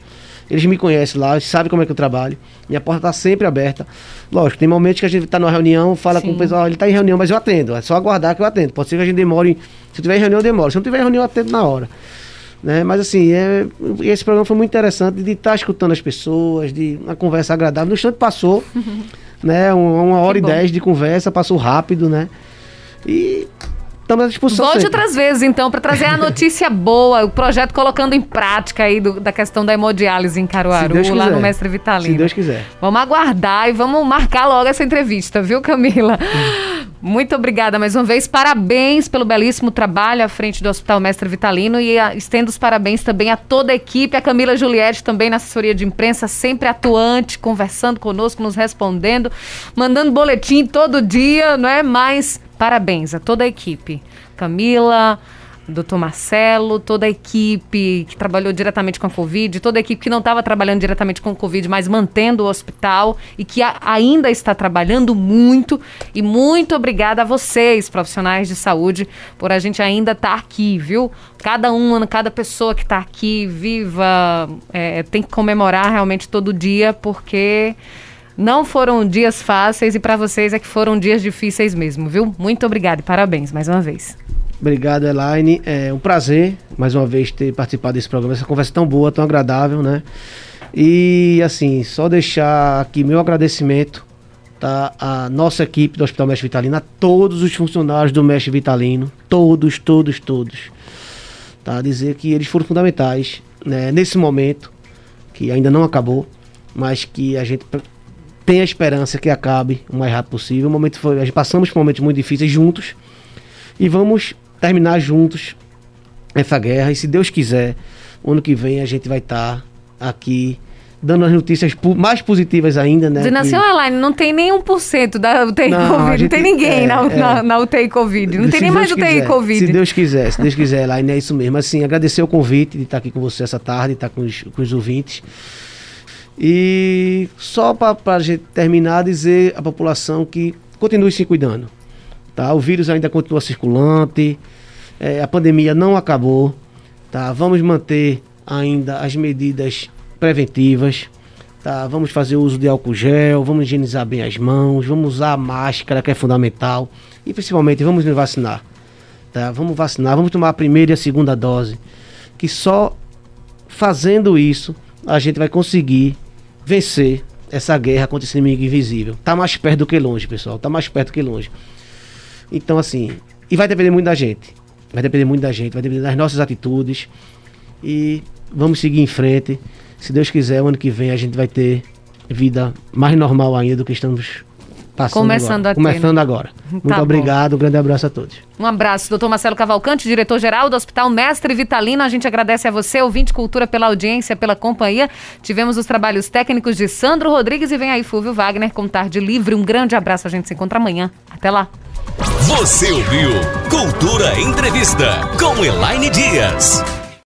Eles me conhecem lá, eles sabem como é que eu trabalho. Minha porta está sempre aberta. Lógico, tem momentos que a gente está numa reunião, fala com Sim. o pessoal, ele está em reunião, mas eu atendo. É só aguardar que eu atendo. Pode ser que a gente demore. Se eu tiver em reunião, eu demoro. Se não tiver em reunião, eu atendo na hora. Né? Mas assim, é, esse programa foi muito interessante de estar escutando as pessoas, de uma conversa agradável. No instante passou, (laughs) né? Uma, hora e bom. dez de conversa, passou rápido, né? E estamos à disposição. Volte sempre. outras vezes, então, para trazer a notícia (laughs) boa, o projeto colocando em prática aí do- da questão da hemodiálise em Caruaru, lá quiser. no Mestre Vitalino. Se Deus quiser. Vamos aguardar e vamos marcar logo essa entrevista, viu, Camila? Muito obrigada mais uma vez. Parabéns pelo belíssimo trabalho à frente do Hospital Mestre Vitalino e a- estendo os parabéns também a toda a equipe, a Camila Juliette também na assessoria de imprensa, sempre atuante, conversando conosco, nos respondendo, mandando boletim todo dia, não é? Mas parabéns a toda a equipe. Camila, Doutor Marcelo, toda a equipe que trabalhou diretamente com a Covid, toda a equipe que não estava trabalhando diretamente com a Covid, mas mantendo o hospital e que a- ainda está trabalhando muito. E muito obrigada a vocês, profissionais de saúde, por a gente ainda estar aqui, viu? Cada uma, cada pessoa que está aqui viva, é, tem que comemorar realmente todo dia, porque não foram dias fáceis e para vocês é que foram dias difíceis mesmo, viu? Muito obrigada e parabéns mais uma vez. Obrigado, Elaine. É um prazer, mais uma vez, ter participado desse programa. Essa conversa tão boa, tão agradável, né? E, assim, só deixar aqui meu agradecimento tá, à nossa equipe do Hospital Mestre Vitalino, a todos os funcionários do Mestre Vitalino, todos, todos, todos. Tá? Dizer que eles foram fundamentais né, nesse momento, que ainda não acabou, mas que a gente tem a esperança que acabe o mais rápido possível. O momento foi, gente passamos por momentos muito difíceis juntos e vamos terminar juntos essa guerra. E se Deus quiser, ano que vem a gente vai estar aqui dando as notícias mais positivas ainda, né? Dizendo assim, lá, não tem nem 1% da UTI Não, Covid, não gente- tem ninguém é, na, é. na, na UTI Covid, não tem Se nem mais UTI quiser, Covid. Se Deus quiser, se Deus quiser, Elaine, é isso mesmo. Assim, agradecer o convite de estar aqui com você essa tarde, estar com os, com os ouvintes. E só para a gente terminar, dizer à população que continue se cuidando. Tá? O vírus ainda continua circulante, é, a pandemia não acabou. Tá? Vamos manter ainda as medidas preventivas. Tá? Vamos fazer uso de álcool gel, vamos higienizar bem as mãos, vamos usar a máscara, que é fundamental. E principalmente, vamos nos vacinar. Tá? Vamos vacinar, vamos tomar a primeira e a segunda dose. Que só fazendo isso a gente vai conseguir vencer essa guerra contra esse inimigo invisível. Tá mais perto do que longe, pessoal. Tá mais perto que longe. Então, assim, e vai depender muito da gente. Vai depender muito da gente, vai depender das nossas atitudes. E vamos seguir em frente. Se Deus quiser, ano que vem a gente vai ter vida mais normal ainda do que estamos passando Começando agora. a ter, Começando né? agora. Muito Tá obrigado, um grande abraço a todos. Um abraço, doutor Marcelo Cavalcante, diretor-geral do Hospital Mestre Vitalino. A gente agradece a você, ouvinte Cultura, pela audiência, pela companhia. Tivemos os trabalhos técnicos de Sandro Rodrigues e vem aí Fúvio Wagner com Tarde Livre. Um grande abraço, a gente se encontra amanhã. Até lá. Você ouviu Cultura Entrevista com Elaine Dias.